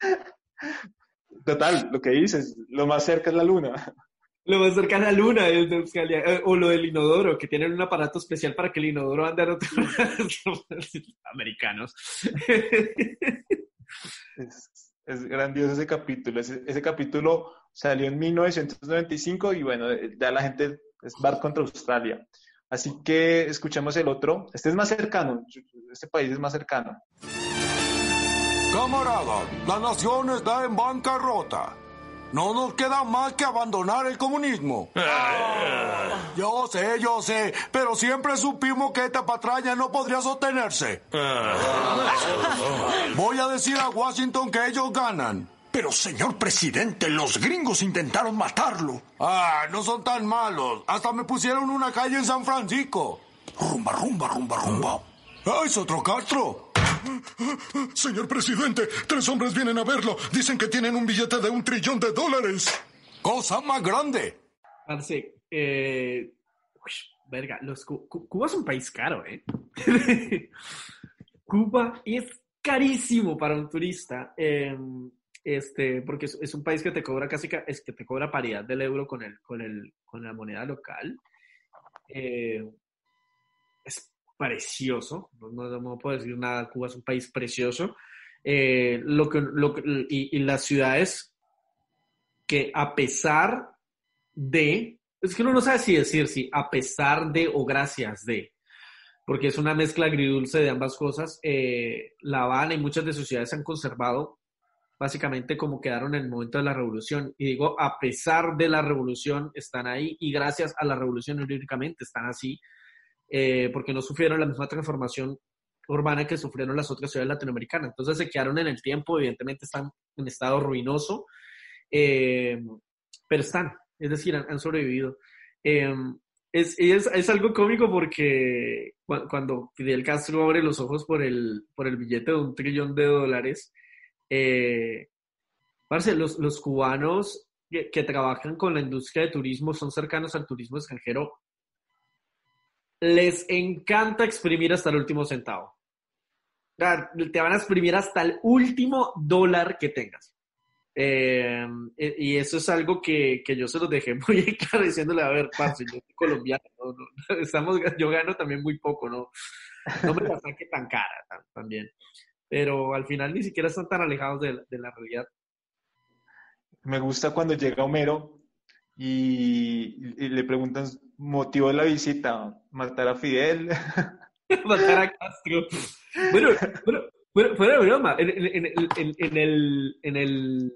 Total, lo que dices, lo más cerca es la luna. Lo más cerca es la luna es de Australia. Eh, O lo del inodoro, que tienen un aparato especial para que el inodoro ande a otro americanos. Es, es grandioso ese capítulo. Ese, ese capítulo salió en 1995 y bueno, ya la gente es bar contra Australia. Así que escuchemos el otro. Este es más cercano. Este país es más cercano. Camarada, la nación está en bancarrota. No nos queda más que abandonar el comunismo. Yo sé, yo sé, pero siempre supimos que esta patraña no podría sostenerse. Voy a decir a Washington que ellos ganan. Pero, señor presidente, los gringos intentaron matarlo. Ah, no son tan malos. Hasta me pusieron una calle en San Francisco. Rumba, rumba, rumba, rumba. Ah, es otro Castro. Señor presidente, tres hombres vienen a verlo. Dicen que tienen un billete de un trillón de dólares. Cosa más grande. Parce, eh, uy, verga, los, Cu- Cu- Cuba es un país caro, ¿eh? Cuba es carísimo para un turista, eh, este, porque es, es un país que te cobra casi, ca- es que te cobra paridad del euro con, el, con, el, con la moneda local. Eh, es precioso, no, no, puedo decir nada, Cuba es un país precioso. Eh, lo que, lo y, y las ciudades que a pesar de, es que uno no sabe si decir si a pesar de o gracias de, porque es una mezcla agridulce de ambas cosas. eh, La Habana y muchas de sus ciudades han conservado básicamente como quedaron en el momento de la revolución. Y digo, a pesar de la revolución están ahí y gracias a la revolución irónicamente están así, eh, porque no sufrieron la misma transformación urbana que sufrieron las otras ciudades latinoamericanas. Entonces se quedaron en el tiempo, evidentemente están en estado ruinoso, eh, pero están, es decir, han, han sobrevivido. Eh, es, es, es algo cómico porque cu- cuando Fidel Castro abre los ojos por el, por el billete de un trillón de dólares, eh, los, los cubanos que, trabajan con la industria de turismo son cercanos al turismo extranjero. Les encanta exprimir hasta el último centavo. Te van a exprimir hasta el último dólar que tengas. Eh, y eso es algo que, que yo se los dejé muy claro diciéndole, a ver, parce, yo soy colombiano, no, no, estamos, yo gano también muy poco, no, no me la saque tan cara también. Pero al final ni siquiera están tan alejados de, la- de la realidad. Me gusta cuando llega Homero y, y le preguntan motivo de la visita, matar a Fidel. Matar a Castro. Bueno, bueno, bueno, fuera de broma, en, en- en- en- el, en el,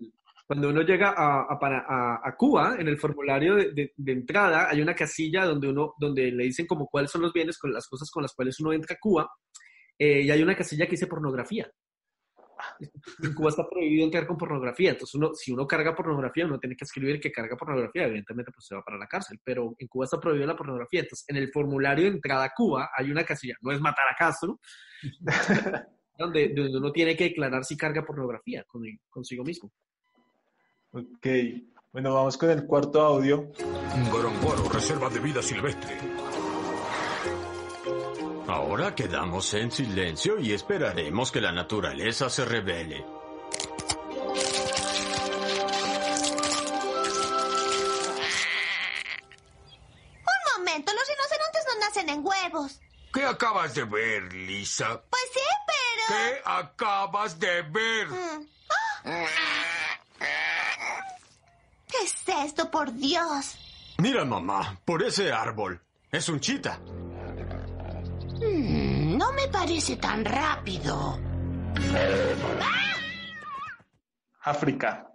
cuando uno llega a, a- a Cuba, en el formulario de, de- de entrada hay una casilla donde uno, donde le dicen como cuáles son los bienes, con las cosas con las cuales uno entra a Cuba, eh, y hay una casilla que dice pornografía. En Cuba está prohibido entrar con pornografía, entonces uno, si uno carga pornografía, uno tiene que escribir que carga pornografía, evidentemente pues se va para la cárcel, pero en Cuba está prohibida la pornografía, entonces en el formulario de entrada a Cuba hay una casilla, no es matar a Castro, donde, donde uno tiene que declarar si carga pornografía con- consigo mismo. Ok, bueno, vamos con el cuarto audio. Gorongoro, reserva de vida silvestre. Ahora quedamos en silencio y esperaremos que la naturaleza se revele. Un momento, los rinocerontes no nacen en huevos. ¿Qué acabas de ver, Lisa? Pues sí, pero... ¿Qué acabas de ver? Mm. ¡Ah! ¿Qué es esto, por Dios? Mira, mamá, por ese árbol. Es un chita. Mm, no me parece tan rápido. África.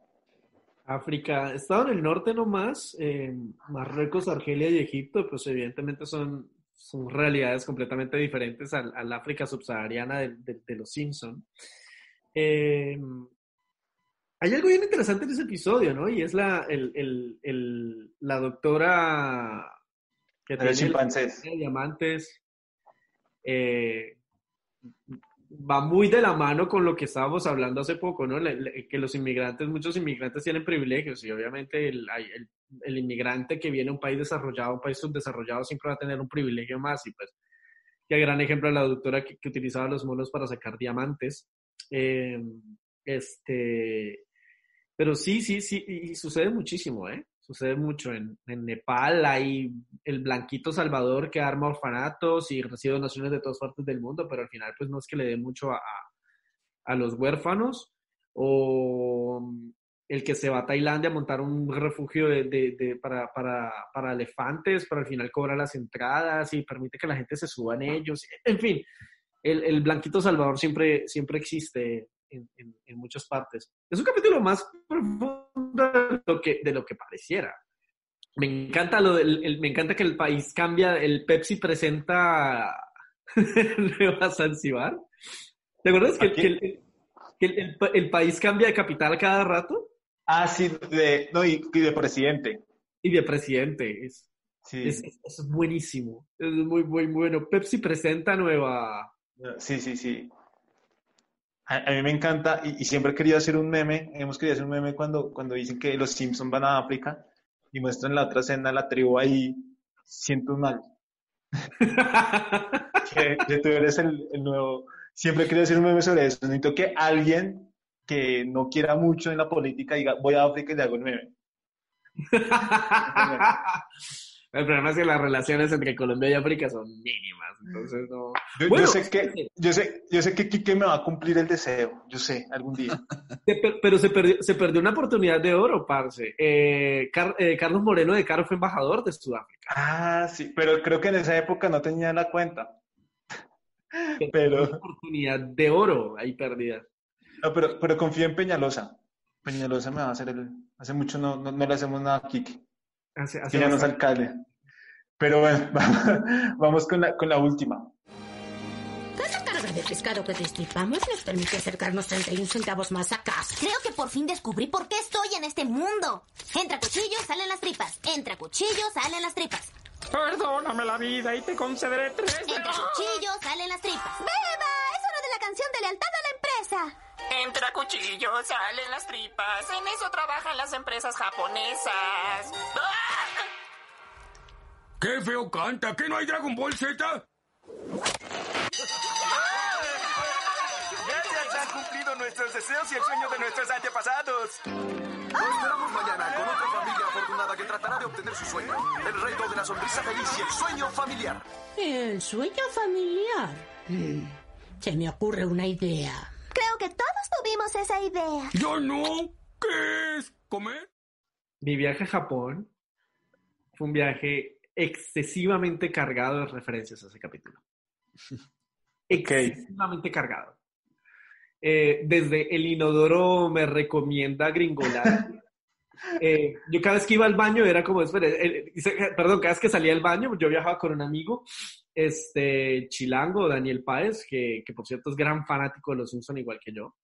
África, estado en el norte nomás, eh, Marruecos, Argelia y Egipto, pues evidentemente son, son realidades completamente diferentes al, al África subsahariana de, de- de los Simpson. Eh, hay algo bien interesante en ese episodio, ¿no? Y es la, el, el- el- la doctora que tiene chimpancés. diamantes, eh, va muy de la mano con lo que estábamos hablando hace poco, ¿no? que los inmigrantes, muchos inmigrantes tienen privilegios y obviamente el, inmigrante que viene a un país desarrollado, un país subdesarrollado, siempre va a tener un privilegio más y pues, qué gran ejemplo la doctora que, utilizaba los monos para sacar diamantes. Eh, este, pero sí, sí, sí, y sucede muchísimo, ¿eh? Sucede mucho. En, Nepal hay el blanquito Salvador que arma orfanatos y recibe donaciones de todas partes del mundo, pero al final pues no es que le dé mucho a, a, los huérfanos. O el que se va a Tailandia a montar un refugio de, de, para, para, para, elefantes, pero al final cobra las entradas y permite que la gente se suba en ellos. En fin, el, el blanquito Salvador siempre, siempre existe en, en, muchas partes. Es un capítulo más profundo de lo que, de lo que pareciera. Me encanta, lo del, me encanta que el país cambia, el Pepsi presenta Nueva Zanzibar. ¿Te acuerdas que, que, el, el, país cambia de capital cada rato? Ah, sí, de, no, y, de presidente. Y de presidente, es, sí. es, es, buenísimo, es muy, muy bueno. Pepsi presenta nueva... Sí, sí, sí. A, mí me encanta y, siempre he querido hacer un meme, hemos querido hacer un meme cuando, cuando dicen que los Simpsons van a África y muestran la otra escena, la tribu ahí, siento mal. que, tú eres el, nuevo... Siempre he querido hacer un meme sobre eso. Necesito que alguien que no quiera mucho en la política diga, voy a África y le hago un meme. El problema es que las relaciones entre Colombia y África son mínimas, entonces no... Yo, sé que, yo, sé, yo sé que Quique me va a cumplir el deseo, yo sé, algún día. Pero se perdió, se perdió una oportunidad de oro, parce. Eh, eh, Carlos Moreno de Caro fue embajador de Sudáfrica. Ah, sí, pero creo que en esa época no tenía la cuenta. Pero... Una oportunidad de oro ahí perdida. No, pero, pero confío en Peñalosa. Peñalosa me va a hacer el... Hace mucho no, no, no le hacemos nada a Quique. Hace, ya no es alcalde. Pero bueno, vamos con la, con la última. Cada carga de pescado que destripamos nos permite acercarnos 31 centavos más a casa. Creo que por fin descubrí por qué estoy en este mundo. Entra cuchillo, salen las tripas. Entra cuchillo, salen las tripas. Perdóname la vida y te concederé tres. Entra cuchillo, salen las tripas. ¡Beba! Es hora de la canción de lealtad a la empresa. Entra cuchillo, salen las tripas. En eso trabajan las empresas japonesas. ¡Qué feo canta! ¿Qué no hay Dragon Ball Z? Gracias, han cumplido nuestros deseos y el sueño de nuestros antepasados. Nos esperamos mañana con otra familia afortunada que tratará de obtener su sueño. El reto de la sonrisa feliz y el sueño familiar. ¿El sueño familiar? Mm, se me ocurre una idea. Creo que todos tuvimos esa idea. Yo no. ¿Qué es? ¿Comer? Mi viaje a Japón fue un viaje excesivamente cargado de referencias a ese capítulo. Excesivamente cargado. Eh, desde el inodoro me recomienda gringolar. Eh, yo cada vez que iba al baño era como, perdón, cada vez que salía al baño, yo viajaba con un amigo este, chilango, Daniel Páez, que, que por cierto es gran fanático de los Simpson igual que yo,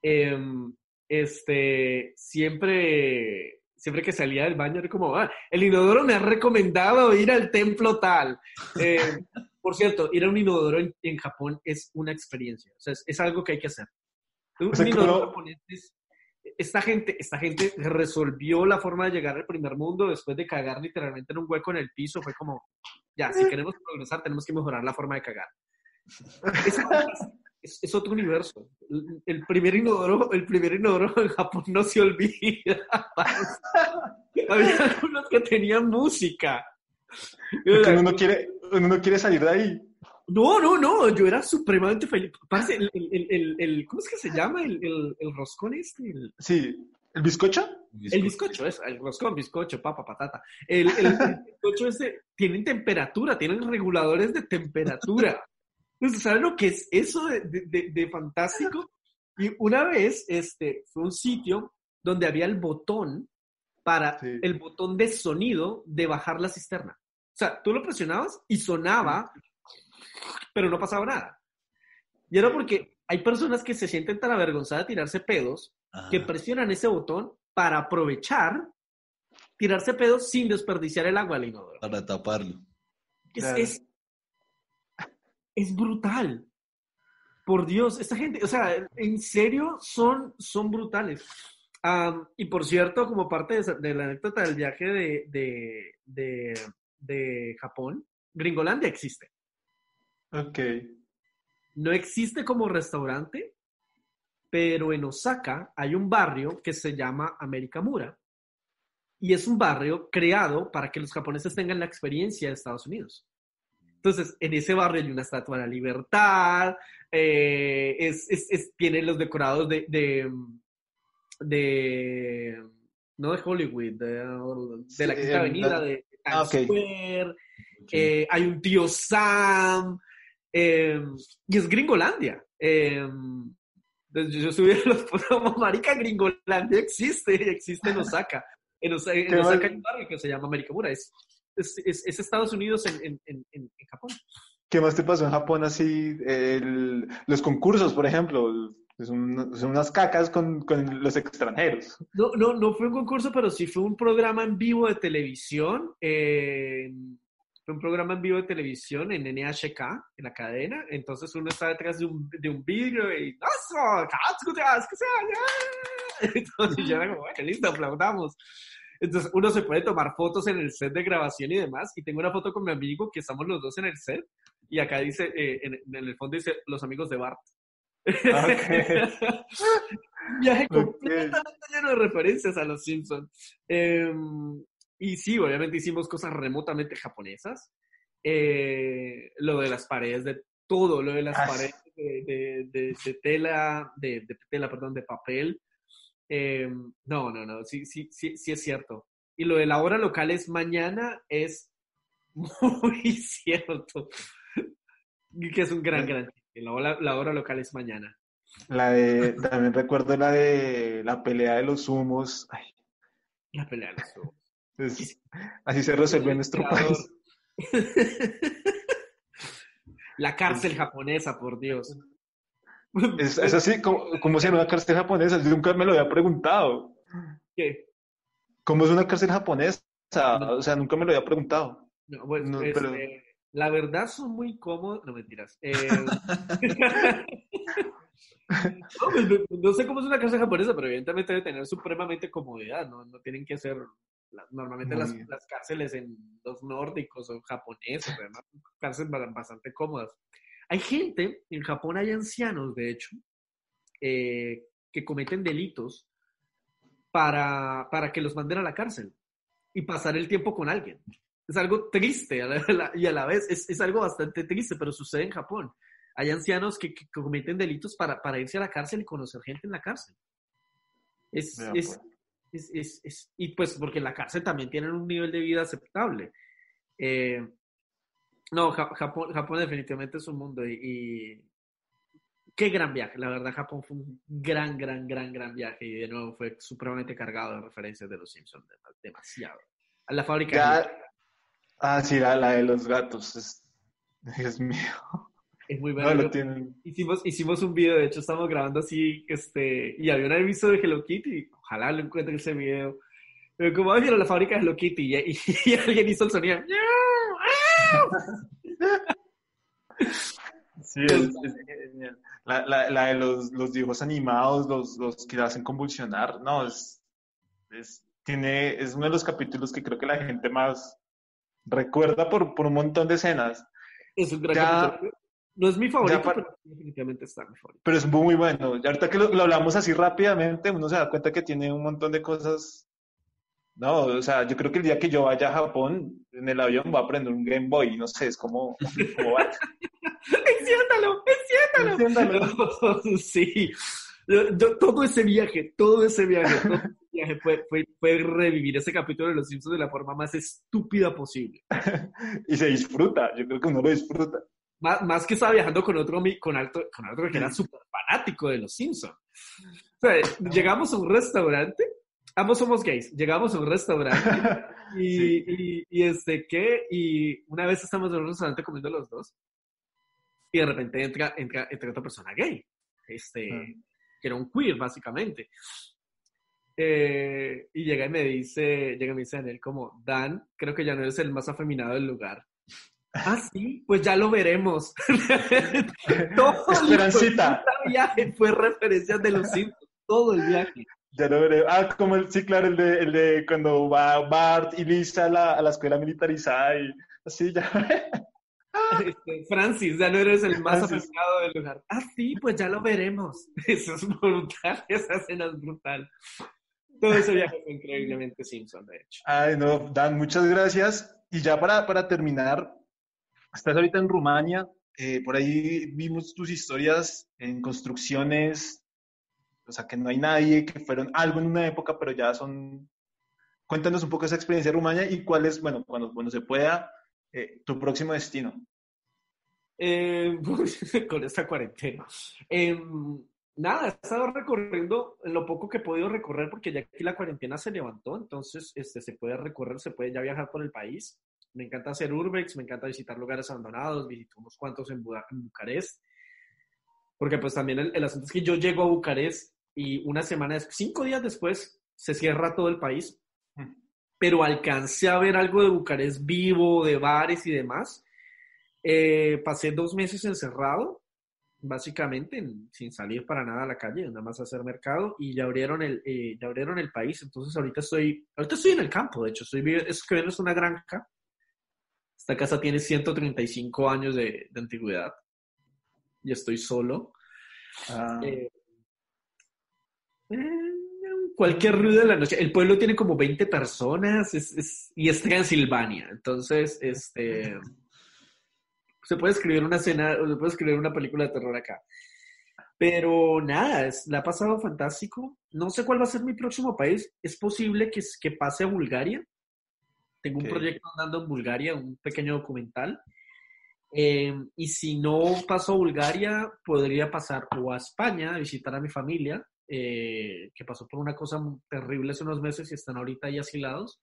em, este, siempre, siempre que salía del baño era como, ah, el inodoro me ha recomendado ir al templo tal. Em, por cierto, ir a un inodoro en, Japón es una experiencia, o sea, es, algo que hay que hacer. Un, inodoro japonés esta gente, esta gente resolvió la forma de llegar al primer mundo después de cagar literalmente en un hueco en el piso. Fue como, ya, si queremos progresar, tenemos que mejorar la forma de cagar. Es, otro universo. El, primer inodoro, el primer inodoro en Japón no se olvida. Había algunos que tenían música. uno quiere, uno quiere salir de ahí. No, no, no, yo era supremamente feliz. el, el, el, ¿cómo es que se llama? El, roscón este. Sí, ¿el bizcocho? El bizcocho, es el roscón, bizcocho, papa, patata. El, bizcocho este, tienen temperatura, tienen reguladores de temperatura. Entonces, ¿saben lo que es eso de, de, de, fantástico? Y una vez, este, fue un sitio donde había el botón para el botón de sonido de bajar la cisterna. O sea, tú lo presionabas y sonaba pero no pasaba nada. Y era porque hay personas que se sienten tan avergonzadas de tirarse pedos que presionan ese botón para aprovechar tirarse pedos sin desperdiciar el agua al inodoro. Para taparlo. Es, es, brutal. por Dios, esta gente, o sea, en serio son, son brutales. y por cierto, como parte de, la anécdota del viaje de, de, de, Japón, Gringolandia existe. Ok. No existe como restaurante, pero en Osaka hay un barrio que se llama Amerikamura. Y es un barrio creado para que los japoneses tengan la experiencia de Estados Unidos. Entonces, en ese barrio hay una estatua de la libertad, eh, es, es, tiene los decorados de, de, no de Hollywood, de, la Quinta Avenida, de ah, Times Square, eh, hay un tío Sam, em, y es Gringolandia. Em, yo, subí a los marica, Gringolandia existe, existe en Osaka. En, Osaka, hay un barrio que se llama Amerikamura, es es, Estados Unidos en, en, en, Japón. ¿Qué más te pasó en Japón así? los concursos, por ejemplo, son, unas cacas con, con, los extranjeros. No, no, no fue un concurso, pero sí fue un programa en vivo de televisión. fue un programa en vivo de televisión en NHK, en la cadena. Entonces uno está detrás de un, de un vidrio y Entonces yo era como, bueno, listo, aplaudamos. Entonces uno se puede tomar fotos en el set de grabación y demás. Y tengo una foto con mi amigo que estamos los dos en el set. Y acá dice, eh, en, el fondo dice, los amigos de Bart. Ah, Viaje completamente lleno de referencias a los Simpsons. Em, y sí, obviamente hicimos cosas remotamente japonesas. Eh, lo de las paredes, de todo, lo de las ah, paredes de, de, de, tela, de, tela, perdón, de papel, eh, no, no, no, sí, sí, sí, sí es cierto. Y lo de la hora local es mañana, es muy cierto. Que es un gran, gran la hora, la hora local es mañana. La de, también recuerdo la de la pelea de los humos. La pelea de los humos. así se resuelve en nuestro país. La cárcel japonesa, por Dios. Es, así, como, como si una cárcel japonesa, yo nunca me lo había preguntado. ¿Qué? ¿Cómo es una cárcel japonesa? O sea, nunca me lo había preguntado. No, bueno, este, la verdad son muy cómodos, no mentiras. Eh, pues, no, sé cómo es una cárcel japonesa, pero evidentemente debe tener supremamente comodidad, ¿no? No tienen que ser normalmente las, las, cárceles en los nórdicos o japoneses, además, cárceles bastante cómodas. Hay gente, en Japón hay ancianos, de hecho, eh, que cometen delitos para, para que los manden a la cárcel y pasar el tiempo con alguien. Es algo triste y a la vez es, es, algo bastante triste, pero sucede en Japón. Hay ancianos que, cometen delitos para, para, irse a la cárcel y conocer gente en la cárcel. Es, es, pues. es, es, y pues porque en la cárcel también tienen un nivel de vida aceptable. Eh, no, Japón, Japón definitivamente es un mundo y, qué gran viaje. La verdad, Japón fue un gran, gran, gran, gran viaje y de nuevo fue supremamente cargado de referencias de los Simpsons, demasiado. A la fábrica. Ah, sí, la, de los gatos. Es, Dios mío. Es muy bueno. hicimos, hicimos un video, de hecho, estamos grabando así, este, y había un aviso de Hello Kitty, ojalá lo encuentren ese video. Pero como a la fábrica de Hello Kitty y, alguien hizo el sonido. Sí, es, genial. La, la, la, de los, los dibujos animados, los, los que hacen convulsionar, no, es, es, tiene, es uno de los capítulos que creo que la gente más recuerda por, por un montón de escenas. Es un gran capítulo. No es mi favorito, pero definitivamente está mi favorito. Pero es muy bueno. Y ahorita que lo, lo, hablamos así rápidamente, uno se da cuenta que tiene un montón de cosas no, o sea, yo creo que el día que yo vaya a Japón, en el avión va a aprender un Game Boy, no sé, es como... como enciéndalo, enciéndalo. sí, todo ese viaje, todo ese viaje, todo ese viaje fue, fue, fue, revivir ese capítulo de Los Simpsons de la forma más estúpida posible. y se disfruta, yo creo que uno lo disfruta. Más, más que estaba viajando con otro, con alto, con otro que era súper fanático de Los Simpsons. O sea, llegamos a un restaurante ambos somos gays. Llegamos a un restaurante y, y, este, ¿qué? Y una vez estamos en un restaurante comiendo los dos y de repente entra, entra, entra otra persona gay, este, ah. que era un queer, básicamente. Eh, y llega y me dice, llega y me dice él como, Dan, creo que ya no eres el más afeminado del lugar. Ah, sí, pues ya lo veremos. Esperancita. El viaje fue referencia de los Simpsons, todo el viaje. Ya lo veré. Ah, como el, sí, claro, el de, el de cuando va Bart y Lisa a la, a la escuela militarizada y así ya. Este, Francis, ya no eres el más afectado del lugar. Ah, sí, pues ya lo veremos. Eso es brutal, esa escena es brutal. Todo ese viaje fue increíblemente Simpson, de hecho. Ay, no, Dan, muchas gracias. Y ya para, para terminar, estás ahorita en Rumania, eh, por ahí vimos tus historias en construcciones, o sea, que no hay nadie, que fueron algo en una época, pero ya son... Cuéntanos un poco esa experiencia en Rumania y cuál es, bueno, cuando, cuando se pueda, eh, tu próximo destino. Eh, con esta cuarentena. Em, nada, he estado recorriendo lo poco que he podido recorrer porque ya aquí la cuarentena se levantó, entonces este, se puede recorrer, se puede ya viajar por el país. Me encanta hacer urbex, me encanta visitar lugares abandonados, visité unos cuantos en, Bucarest, porque pues también el, el, asunto es que yo llego a Bucarest y una semana, cinco días después, se cierra todo el país pero alcancé a ver algo de Bucarest vivo, de bares y demás. Eh, pasé dos meses encerrado, básicamente sin salir para nada a la calle, nada más a hacer mercado y ya abrieron el, eh, ya abrieron el país. Entonces ahorita estoy, ahorita estoy en el campo, de hecho, estoy, es que es una granja. Esta casa tiene 135 años de, de antigüedad y estoy solo. Ah. Eh cualquier ruido de la noche. El pueblo tiene como 20 personas es, y es Transilvania. Entonces, este, se puede escribir una escena, se puede escribir una película de terror acá. Pero nada, es, la ha pasado fantástico. No sé cuál va a ser mi próximo país. Es posible que, que pase a Bulgaria. Tengo un proyecto andando en Bulgaria, un pequeño documental. Eh, y si no paso a Bulgaria, podría pasar o a España a visitar a mi familia eh, que pasó por una cosa terrible hace unos meses y están ahorita ahí asilados,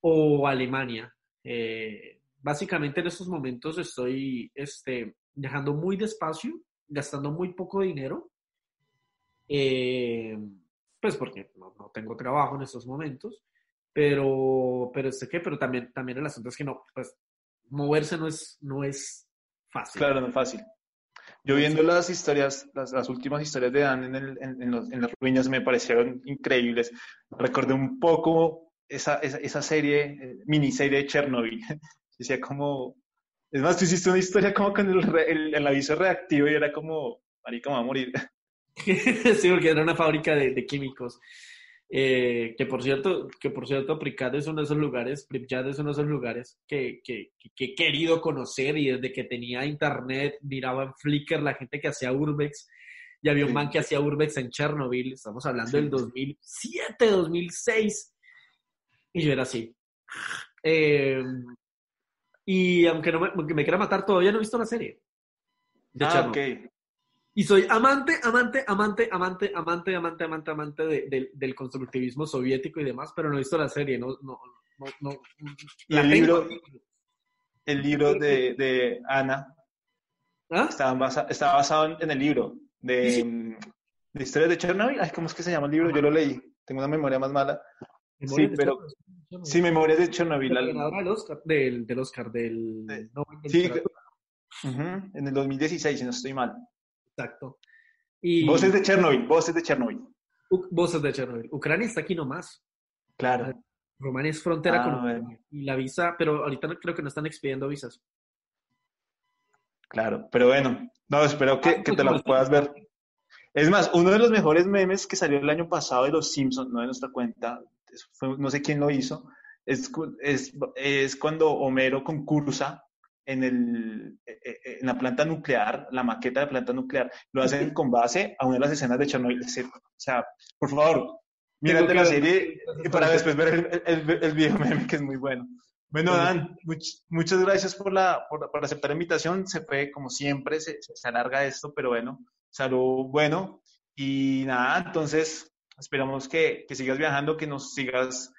o Alemania. Eh, básicamente en estos momentos estoy este, viajando muy despacio, gastando muy poco dinero, eh, pues porque no, tengo trabajo en estos momentos, pero, pero este que, pero también, también el asunto es que no, pues moverse no es, no es fácil. Claro, no es fácil. Yo viendo las historias, las, las últimas historias de Dan en, el, en, los, en, las ruinas me parecieron increíbles. Recordé un poco esa, esa, esa serie, eh, miniserie de Chernobyl. Decía como, es más, tú hiciste una historia como con el, el, el aviso reactivo y era como, marica, me va a morir. sí, porque era una fábrica de, de químicos. Eh, que por cierto, que por cierto, Pripyat es uno de esos lugares, Pripyat es uno de esos lugares que, que, que, he querido conocer y desde que tenía internet miraba en Flickr la gente que hacía Urbex y había un man que hacía Urbex en Chernobyl, estamos hablando del 2007, 2006 y yo era así. Eh, y aunque, no me, aunque me quiera matar, todavía no he visto la serie. De ah, ok. Y soy amante, amante, amante, amante, amante, amante, amante, amante de, del constructivismo soviético y demás, pero no he visto la serie, no, no, no, no ¿Y el libro, el libro de, de Ana ¿Ah? está, basado en el libro de, mm, de historias de Chernobyl. ¿Cómo es que se llama el libro? Yo lo leí. Tengo una memoria más mala. Sí, pero sí, Memorias de Chernobyl. del Oscar, del, del Oscar, del... sí, en el 2016, si no estoy mal. Exacto. Y... Voces de Chernobyl, voces de Chernobyl. voces de Chernobyl. Ucrania está aquí nomás. Claro. Rumania es frontera ah, con Ucrania. Y la visa, pero ahorita creo que no están expidiendo visas. Claro, pero bueno, no, espero que, ah, que te la puedas ver. Es más, uno de los mejores memes que salió el año pasado de los Simpsons, no de nuestra cuenta, no sé quién lo hizo, es, es, es cuando Homero concursa en, el, eh, eh, eh, en la planta nuclear, la maqueta de planta nuclear, lo hacen con base a una de las escenas de Chernobyl. O sea, por favor, mírate la serie para después ver el, el, video meme que es muy bueno. Bueno, Dan, muchas gracias por, la, por, aceptar la invitación. Se fue, como siempre, se, se alarga esto, pero bueno, salud, bueno. Y nada, entonces esperamos que, que sigas viajando, que nos sigas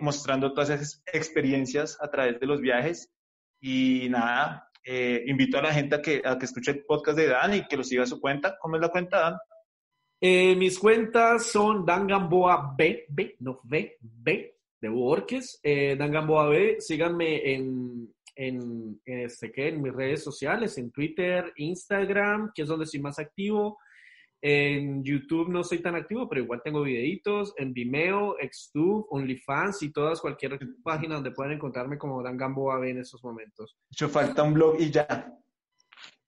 mostrando todas esas experiencias a través de los viajes y nada, eh, invito a la gente a que, a que escuche el podcast de Dan y que lo siga a su cuenta. ¿Cómo es la cuenta, Dan? Eh, mis cuentas son Dan Gamboa B, B, no B, B, de Borges. Eh, Dan Gamboa B, síganme en, en, este, ¿qué? en mis redes sociales, en Twitter, Instagram, que es donde estoy más activo. En YouTube no soy tan activo, pero igual tengo videitos. En Vimeo, Xtube, OnlyFans y todas, cualquier página donde puedan encontrarme como Dan Gamboa en esos momentos. Yo falta un blog y ya.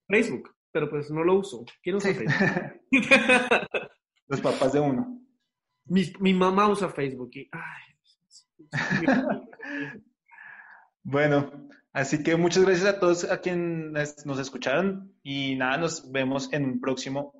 Facebook, pero pues no lo uso. ¿Quién usa Facebook? Los papás de uno. Mi, mi mamá usa Facebook y... bueno, así que muchas gracias a todos a quienes nos escucharon y nada, nos vemos en un próximo